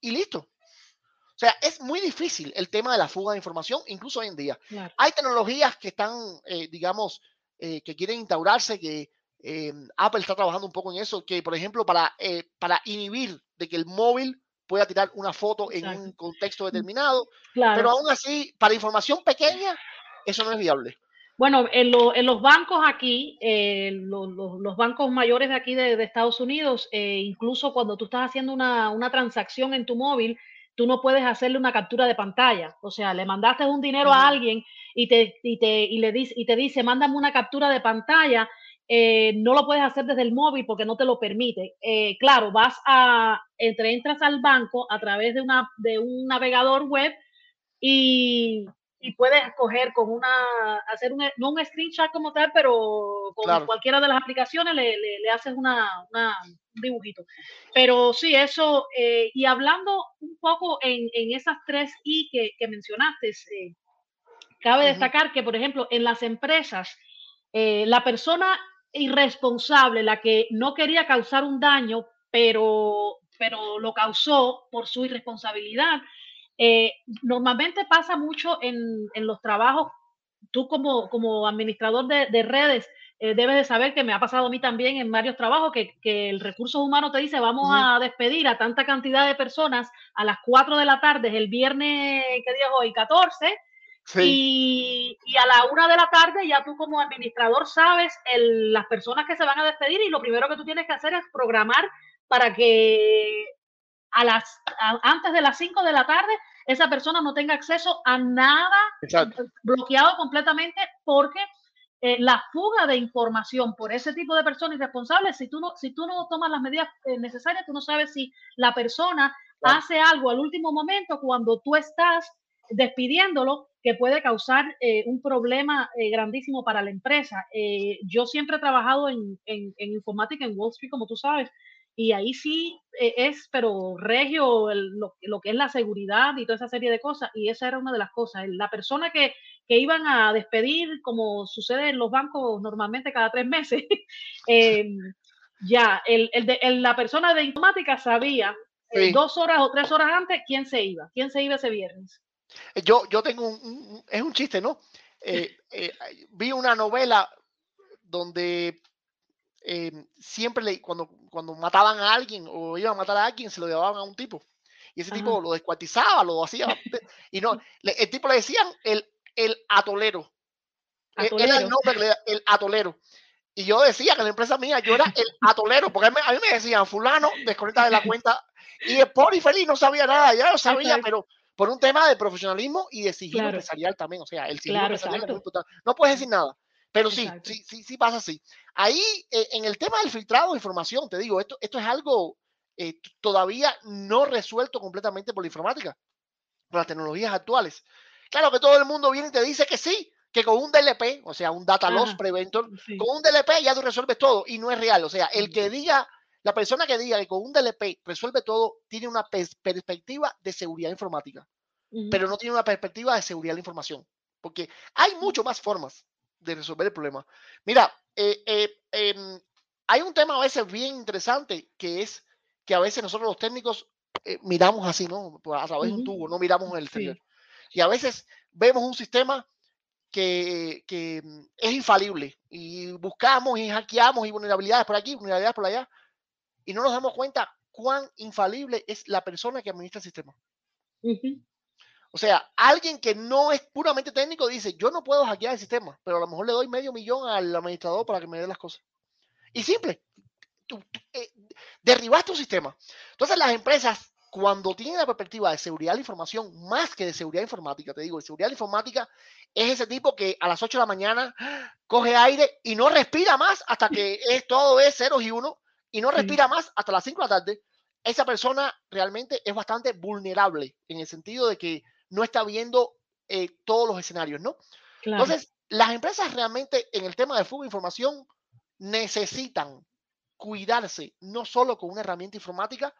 y listo. O sea, es muy difícil el tema de la fuga de información, incluso hoy en día. Claro. Hay tecnologías que están, eh, digamos, eh, que quieren instaurarse, que eh, Apple está trabajando un poco en eso, que por ejemplo, para, eh, para inhibir de que el móvil pueda tirar una foto en Exacto. un contexto determinado, Claro. pero aún así, para información pequeña, eso no es viable. Bueno, en, los bancos aquí, eh, los, bancos mayores de aquí de, Estados Unidos, eh, incluso cuando tú estás haciendo una, transacción en tu móvil, tú no puedes hacerle una captura de pantalla. O sea, le mandaste un dinero a alguien y te, y te, y le dice, y te dice, mándame una captura de pantalla. Eh, no lo puedes hacer desde el móvil porque no te lo permite. claro, vas a, entre, entras al banco a través de, una, de un navegador web y y puedes escoger con una, hacer un, no un screenshot como tal, pero con cualquiera de las aplicaciones le, le, haces una, una, un dibujito. Pero sí, eso, eh, y hablando un poco en, en, esas tres I que, que mencionaste, eh, cabe destacar que, por ejemplo, en las empresas, eh, la persona irresponsable, la que no quería causar un daño, pero, pero lo causó por su irresponsabilidad, eh, normalmente pasa mucho en, los trabajos, tú como, como administrador de, redes, eh, debes de saber que me ha pasado a mí también en varios trabajos que, el recursos humanos te dice vamos a despedir a tanta cantidad de personas a las 4 de la tarde, el viernes, ¿qué día es hoy? 14. Y, a la una de la tarde ya tú como administrador sabes las personas que se van a despedir y lo primero que tú tienes que hacer es programar para que a las antes de las 5 de la tarde esa persona no tenga acceso a nada bloqueado completamente porque eh, la fuga de información por ese tipo de personas irresponsables, si tú no, si tú no tomas las medidas eh, necesarias, tú no sabes si la persona hace algo al último momento cuando tú estás despidiéndolo que puede causar eh, un problema grandísimo para la empresa. yo siempre he trabajado en, en, informática en Wall Street, como tú sabes, y ahí sí eh, es, pero regio lo, que es la seguridad y toda esa serie de cosas, y esa era una de las cosas. La persona que, que iban a despedir, como sucede en los bancos normalmente cada tres meses, em, ya, el, el la persona de informática sabía eh, dos horas o tres horas antes quién se iba, quién se iba ese viernes. Eh, yo, yo tengo un, es un chiste, ¿no? vi una novela donde Em, siempre le, cuando, cuando mataban a alguien o iban a matar a alguien, se lo llevaban a un tipo. Y ese tipo lo descuartizaba, lo hacía. y no, el tipo le decían el, el atolero. E, era el nombre, el atolero. Y yo decía que en la empresa mía yo era el atolero, porque a mí, me decían, fulano, desconecta de la cuenta. Y el pobre feliz no sabía nada, ya lo sabía, pero por un tema de profesionalismo y de sigilo empresarial también. O sea, el sigilo empresarial es muy importante. No puedes decir nada. Pero sí, sí, sí, sí pasa así. Ahí, eh, en el tema del filtrado de información, te digo, esto, esto es algo eh, todavía no resuelto completamente por la informática, por las tecnologías actuales. Claro que todo el mundo viene y te dice que sí, que con un DLP, o sea, un Data Loss Preventor, con un DLP ya tú resuelves todo y no es real. O sea, el que diga, la persona que diga que con un DLP resuelve todo, tiene una perspectiva de seguridad informática, pero no tiene una perspectiva de seguridad de la información, porque hay mucho más formas de resolver el problema. Mira, eh, eh, em, hay un tema a veces bien interesante que es que a veces nosotros los técnicos eh, miramos así, ¿no? A través de un tubo, no miramos el exterior. Y a veces vemos un sistema que, que, mm, es infalible y buscamos y hackeamos y vulnerabilidades por aquí, vulnerabilidades por allá, y no nos damos cuenta cuán infalible es la persona que administra el sistema. O sea, alguien que no es puramente técnico dice, yo no puedo hackear el sistema, pero a lo mejor le doy medio millón al administrador para que me dé las cosas. Y simple, tú, eh, derribaste un sistema. Entonces las empresas, cuando tienen la perspectiva de seguridad de la información, más que de seguridad informática, te digo, de seguridad informática es ese tipo que a las 8 de la mañana coge aire y no respira más hasta que es, todo es ceros y uno, y no respira más hasta las 5 de la tarde. Esa persona realmente es bastante vulnerable en el sentido de que no está viendo eh, todos los escenarios, ¿no? Entonces, las empresas realmente en el tema de fuga de información necesitan cuidarse no solo con una herramienta informática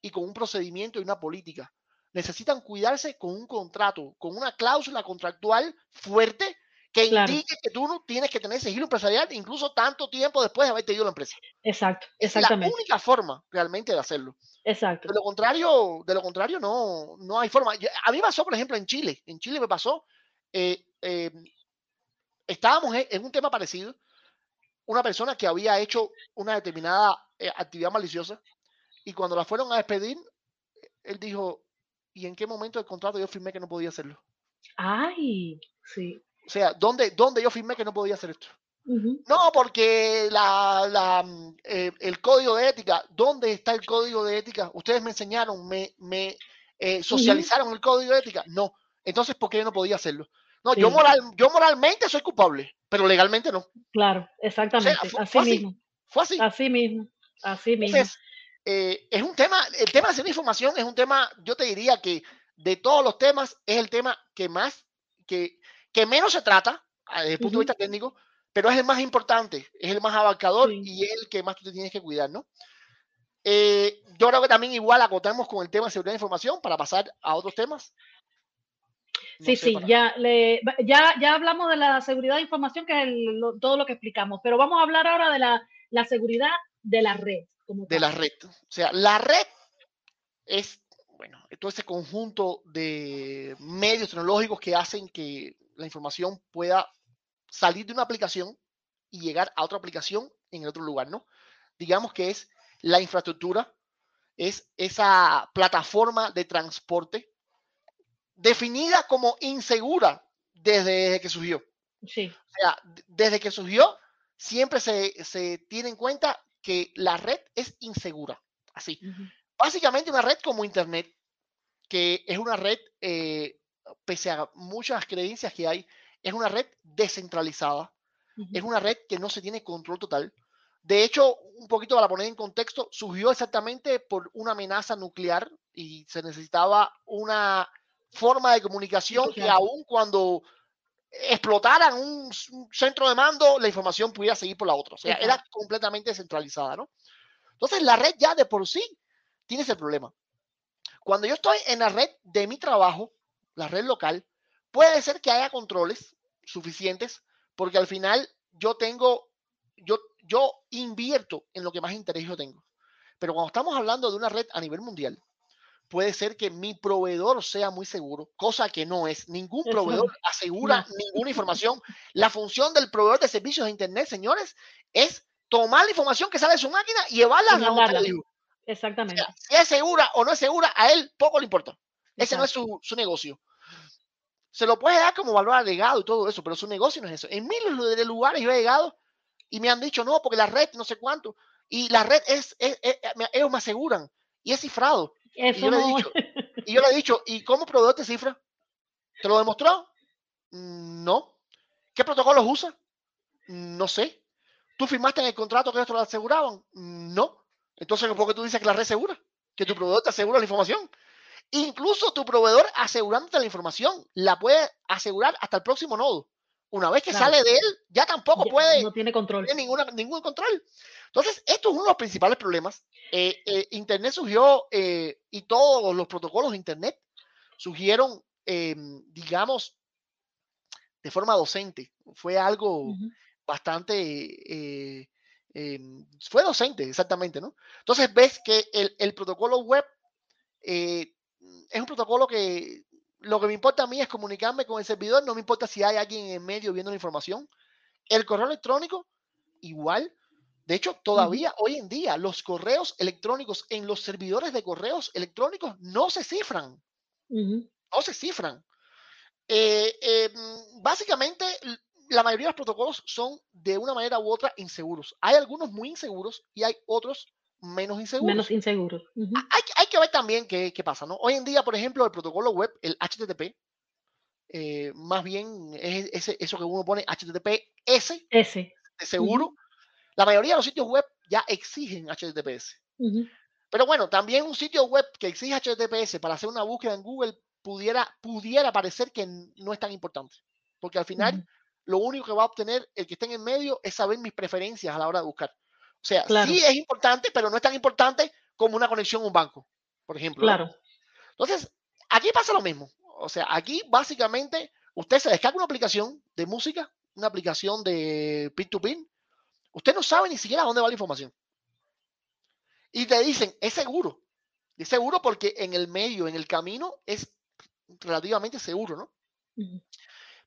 y con un procedimiento y una política, necesitan cuidarse con un contrato, con una cláusula contractual fuerte que indique que tú no tienes que tener sigilo empresarial incluso tanto tiempo después de haberte ido la empresa. Exacto, exactamente. Es la única forma realmente de hacerlo. Exacto. De lo contrario, de lo contrario no, no hay forma. a mí me pasó, por ejemplo, en Chile. En Chile me pasó, eh, eh, estábamos en, un tema parecido. Una persona que había hecho una determinada eh, actividad maliciosa y cuando la fueron a despedir, él dijo, ¿y en qué momento del contrato yo firmé que no podía hacerlo? Ay, sí. O sea, ¿dónde, ¿dónde yo firmé que no podía hacer esto? No, porque la, la eh, el código de ética, ¿dónde está el código de ética? Ustedes me enseñaron, me, me eh, socializaron el código de ética. No. Entonces, ¿por qué yo no podía hacerlo? No, yo, moral, yo moralmente soy culpable, pero legalmente no. Claro, exactamente. así, mismo. Fue así. Así mismo. Así mismo. Eh, es un tema, el tema de la información es un tema, yo te diría que de todos los temas es el tema que más, que, que menos se trata desde el punto de vista técnico, pero es el más importante, es el más abarcador y es el que más tú te tienes que cuidar, ¿no? Eh, yo creo que también igual acotamos con el tema de seguridad de información para pasar a otros temas. sí, sí, ya, le, ya, ya hablamos de la seguridad de información, que es todo lo que explicamos, pero vamos a hablar ahora de la, la seguridad de la red. de la red. O sea, la red es, bueno, todo ese conjunto de medios tecnológicos que hacen que la información pueda salir de una aplicación y llegar a otra aplicación en el otro lugar, ¿no? Digamos que es la infraestructura, es esa plataforma de transporte definida como insegura desde que surgió. Sí. O sea, desde que surgió, siempre se, se tiene en cuenta que la red es insegura. Así. Básicamente una red como Internet, que es una red, eh, pese a muchas creencias que hay, es una red descentralizada, es una red que no se tiene control total. De hecho, un poquito para poner en contexto, surgió exactamente por una amenaza nuclear y se necesitaba una forma de comunicación que aún cuando explotaran un, centro de mando, la información pudiera seguir por la otra. O sea, era completamente descentralizada, ¿no? Entonces, la red ya de por sí tiene ese problema. Cuando yo estoy en la red de mi trabajo, la red local, puede ser que haya controles suficientes, porque al final yo tengo, yo, yo invierto en lo que más interés yo tengo. Pero cuando estamos hablando de una red a nivel mundial, puede ser que mi proveedor sea muy seguro, cosa que no es. Ningún proveedor asegura ninguna información. La función del proveedor de servicios de Internet, señores, es tomar la información que sale de su máquina y llevarla a la Exactamente. si es segura o no es segura, a él poco le importa. Ese no es su, su negocio se lo puede dar como valor agregado y todo eso, pero su negocio no es eso. En miles de lugares yo he llegado y me han dicho, no, porque la red no sé cuánto, y la red es, ellos me aseguran, y es cifrado. y, yo le he dicho, y yo le he dicho, ¿y cómo proveedor te cifra? ¿Te lo demostró? Mm, no. ¿Qué protocolos usa? Mm, no sé. ¿Tú firmaste en el contrato que ellos te lo aseguraban? Mm, no. Entonces, ¿por qué tú dices que la red segura? Que tu proveedor te asegura la información. Incluso tu proveedor asegurándote la información, la puede asegurar hasta el próximo nodo. Una vez que sale de él, ya tampoco puede. No tiene control. ninguna, ningún control. Entonces, esto es uno de los principales problemas. Eh, eh, Internet surgió eh, y todos los protocolos de Internet surgieron, em, digamos, de forma docente. Fue algo bastante. Em, fue docente, exactamente, ¿no? Entonces, ves que el, el protocolo web es un protocolo que lo que me importa a mí es comunicarme con el servidor, no me importa si hay alguien en medio viendo la información. El correo electrónico, igual. De hecho, todavía hoy en día los correos electrónicos en los servidores de correos electrónicos no se cifran. No se cifran. Eh, eh, básicamente, la mayoría de los protocolos son de una manera u otra inseguros. Hay algunos muy inseguros y hay otros menos inseguros. Menos inseguros. hay, que ver también qué, pasa, ¿no? Hoy en día, por ejemplo, el protocolo web, el HTTP, eh, más bien es ese, eso que uno pone HTTPS, S. de seguro. La mayoría de los sitios web ya exigen HTTPS. Pero bueno, también un sitio web que exige HTTPS para hacer una búsqueda en Google pudiera, pudiera parecer que no es tan importante. Porque al final, lo único que va a obtener el que esté en medio es saber mis preferencias a la hora de buscar. O sea, sí es importante, pero no es tan importante como una conexión a un banco, por ejemplo. Claro. Entonces, aquí pasa lo mismo. O sea, aquí básicamente usted se descarga una aplicación de música, una aplicación de peer-to-peer. Usted no sabe ni siquiera a dónde va la información. Y te dicen, es seguro. Es seguro porque en el medio, en el camino, es relativamente seguro, ¿no?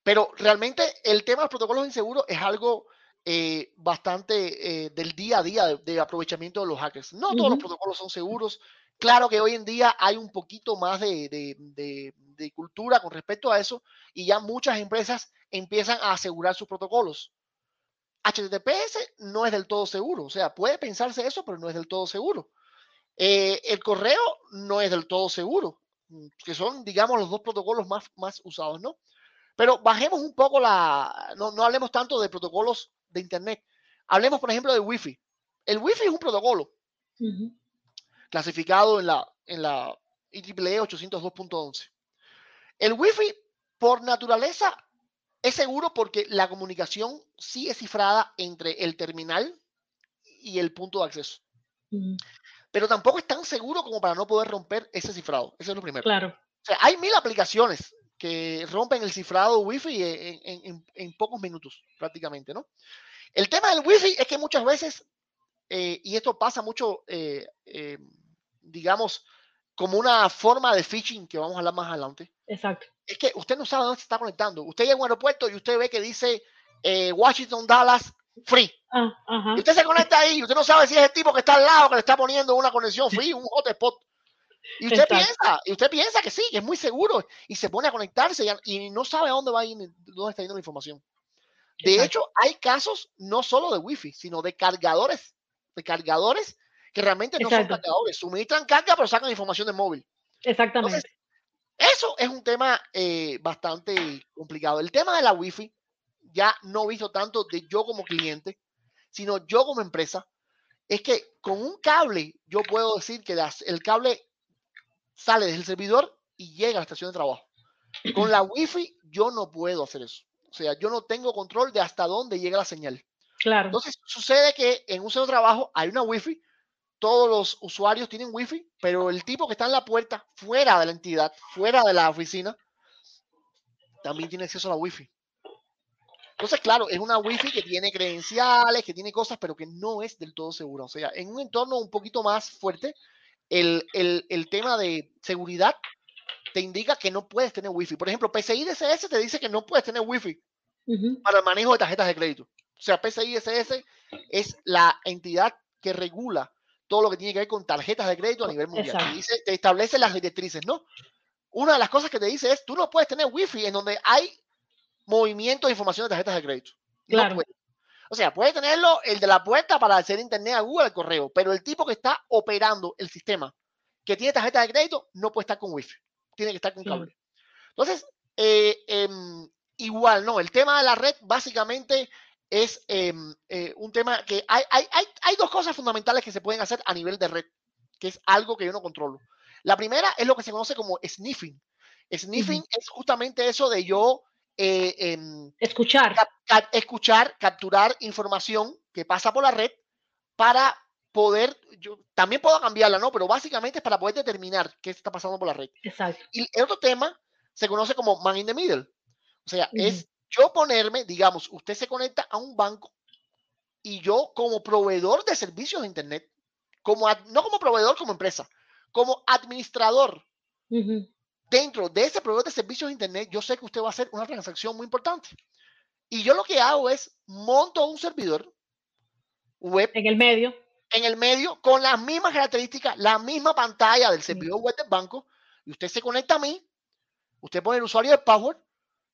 Pero realmente el tema de los protocolos inseguros es algo eh, bastante eh, del día a día de, aprovechamiento de los hackers. No todos los protocolos son seguros. Claro que hoy en día hay un poquito más de, de, cultura con respecto a eso y ya muchas empresas empiezan a asegurar sus protocolos. HTTPS no es del todo seguro, o sea, puede pensarse eso, pero no es del todo seguro. Eh, el correo no es del todo seguro, que son, digamos, los dos protocolos más, más usados, ¿no? Pero bajemos un poco la, no, no hablemos tanto de protocolos de Internet. Hablemos, por ejemplo, de Wi-Fi. El Wi-Fi es un protocolo clasificado en la, en la IEEE 802.11. El Wi-Fi, por naturaleza, es seguro porque la comunicación sí es cifrada entre el terminal y el punto de acceso. Pero tampoco es tan seguro como para no poder romper ese cifrado. Eso es lo primero. Claro. O sea, hay mil aplicaciones que rompen el cifrado Wi-Fi en, pocos minutos, prácticamente, ¿no? El tema del Wi-Fi es que muchas veces, eh, y esto pasa mucho, eh, eh, digamos, como una forma de phishing que vamos a hablar más adelante. Exacto. Es que usted no sabe dónde se está conectando. Usted llega a un aeropuerto y usted ve que dice Washington, Dallas, free. Ah, y usted se conecta ahí y usted no sabe si es el tipo que está al lado que le está poniendo una conexión free, un hotspot. Y usted piensa, y usted piensa que sí, que es muy seguro y se pone a conectarse y, no sabe a dónde va a ir, dónde está yendo la información. De hecho, hay casos no solo de wifi, sino de cargadores, de cargadores que realmente no son cargadores, suministran carga pero sacan información de móvil. Exactamente. eso es un tema eh, bastante complicado. El tema de la wifi, ya no visto tanto de yo como cliente, sino yo como empresa, es que con un cable yo puedo decir que el cable sale del servidor y llega a la estación de trabajo. Con la Wi-Fi yo no puedo hacer eso. O sea, yo no tengo control de hasta dónde llega la señal. Claro. Entonces, sucede que en un centro de trabajo hay una Wi-Fi, todos los usuarios tienen Wi-Fi, pero el tipo que está en la puerta, fuera de la entidad, fuera de la oficina, también tiene acceso a la Wi-Fi. Entonces, claro, es una Wi-Fi que tiene credenciales, que tiene cosas, pero que no es del todo segura. O sea, en un entorno un poquito más fuerte, el, tema de seguridad te indica que no puedes tener Wi-Fi. Por ejemplo, PCI DSS te dice que no puedes tener Wi-Fi para el manejo de tarjetas de crédito. O sea, PCI DSS es la entidad que regula todo lo que tiene que ver con tarjetas de crédito a nivel mundial. Te, dice, te establece las directrices, ¿no? Una de las cosas que te dice es, tú no puedes tener Wi-Fi en donde hay movimiento de información de tarjetas de crédito. Claro. O sea, puede tenerlo el de la puerta para hacer internet a Google al correo, pero el tipo que está operando el sistema que tiene tarjeta de crédito no puede estar con Wi-Fi, tiene que estar con cable. Entonces, eh, em, igual, no, el tema de la red básicamente es em, eh, un tema que hay, hay, hay, hay dos cosas fundamentales que se pueden hacer a nivel de red, que es algo que yo no controlo. La primera es lo que se conoce como sniffing. Sniffing es justamente eso de yo eh, em, escuchar. escuchar, capturar información que pasa por la red para poder, yo también puedo cambiarla, ¿no? Pero básicamente es para poder determinar qué está pasando por la red. Exacto. Y el otro tema se conoce como man in the middle. O sea, es yo ponerme, digamos, usted se conecta a un banco y yo como proveedor de servicios de Internet, como, no como proveedor como empresa, como administrador, dentro de ese proveedor de servicios de Internet, yo sé que usted va a hacer una transacción muy importante. Y yo lo que hago es monto un servidor web. En el medio. En el medio, con las mismas características, la misma pantalla del servidor web del banco. Y usted se conecta a mí, usted pone el usuario del password,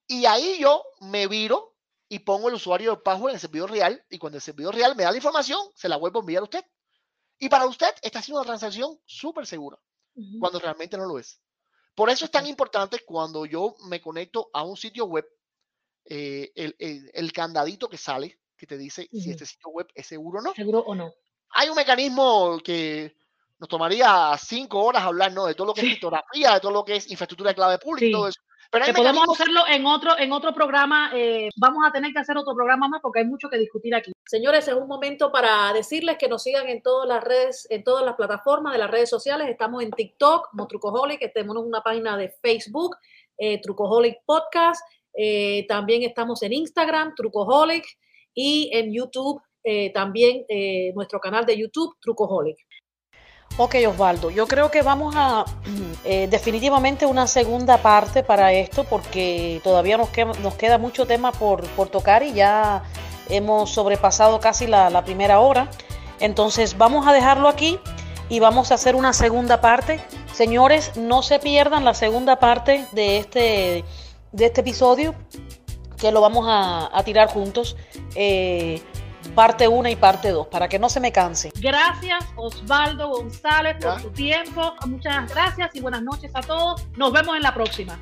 y ahí yo me viro y pongo el usuario del password en el servidor real. Y cuando el servidor real me da la información, se la vuelvo a enviar a usted. Y para usted está haciendo una transacción súper segura, cuando realmente no lo es. Por eso es tan importante cuando yo me conecto a un sitio web, eh, el, candadito que sale, que te dice si este sitio web es seguro o no. Seguro o no. Hay un mecanismo que nos tomaría cinco horas hablar, ¿no? De todo lo que es criptografía, de todo lo que es infraestructura de clave pública y todo eso que podemos hacerlo en otro, en otro programa. Eh, vamos a tener que hacer otro programa más porque hay mucho que discutir aquí. Señores, es un momento para decirles que nos sigan en todas las redes, en todas las plataformas de las redes sociales. Estamos en TikTok, como Trucoholic, tenemos una página de Facebook, eh, Trucoholic Podcast. Eh, también estamos en Instagram, Trucoholic, y en YouTube, también nuestro canal de YouTube, Trucoholic. Ok, Osvaldo, yo creo que vamos a eh, definitivamente una segunda parte para esto porque todavía nos queda, mucho tema por, tocar y ya hemos sobrepasado casi la, primera hora. Entonces vamos a dejarlo aquí y vamos a hacer una segunda parte. Señores, no se pierdan la segunda parte de este, de este episodio, que lo vamos a, tirar juntos. Eh, parte 1 y parte 2, para que no se me canse. Gracias Osvaldo González por su tiempo. Muchas gracias y buenas noches a todos. Nos vemos en la próxima.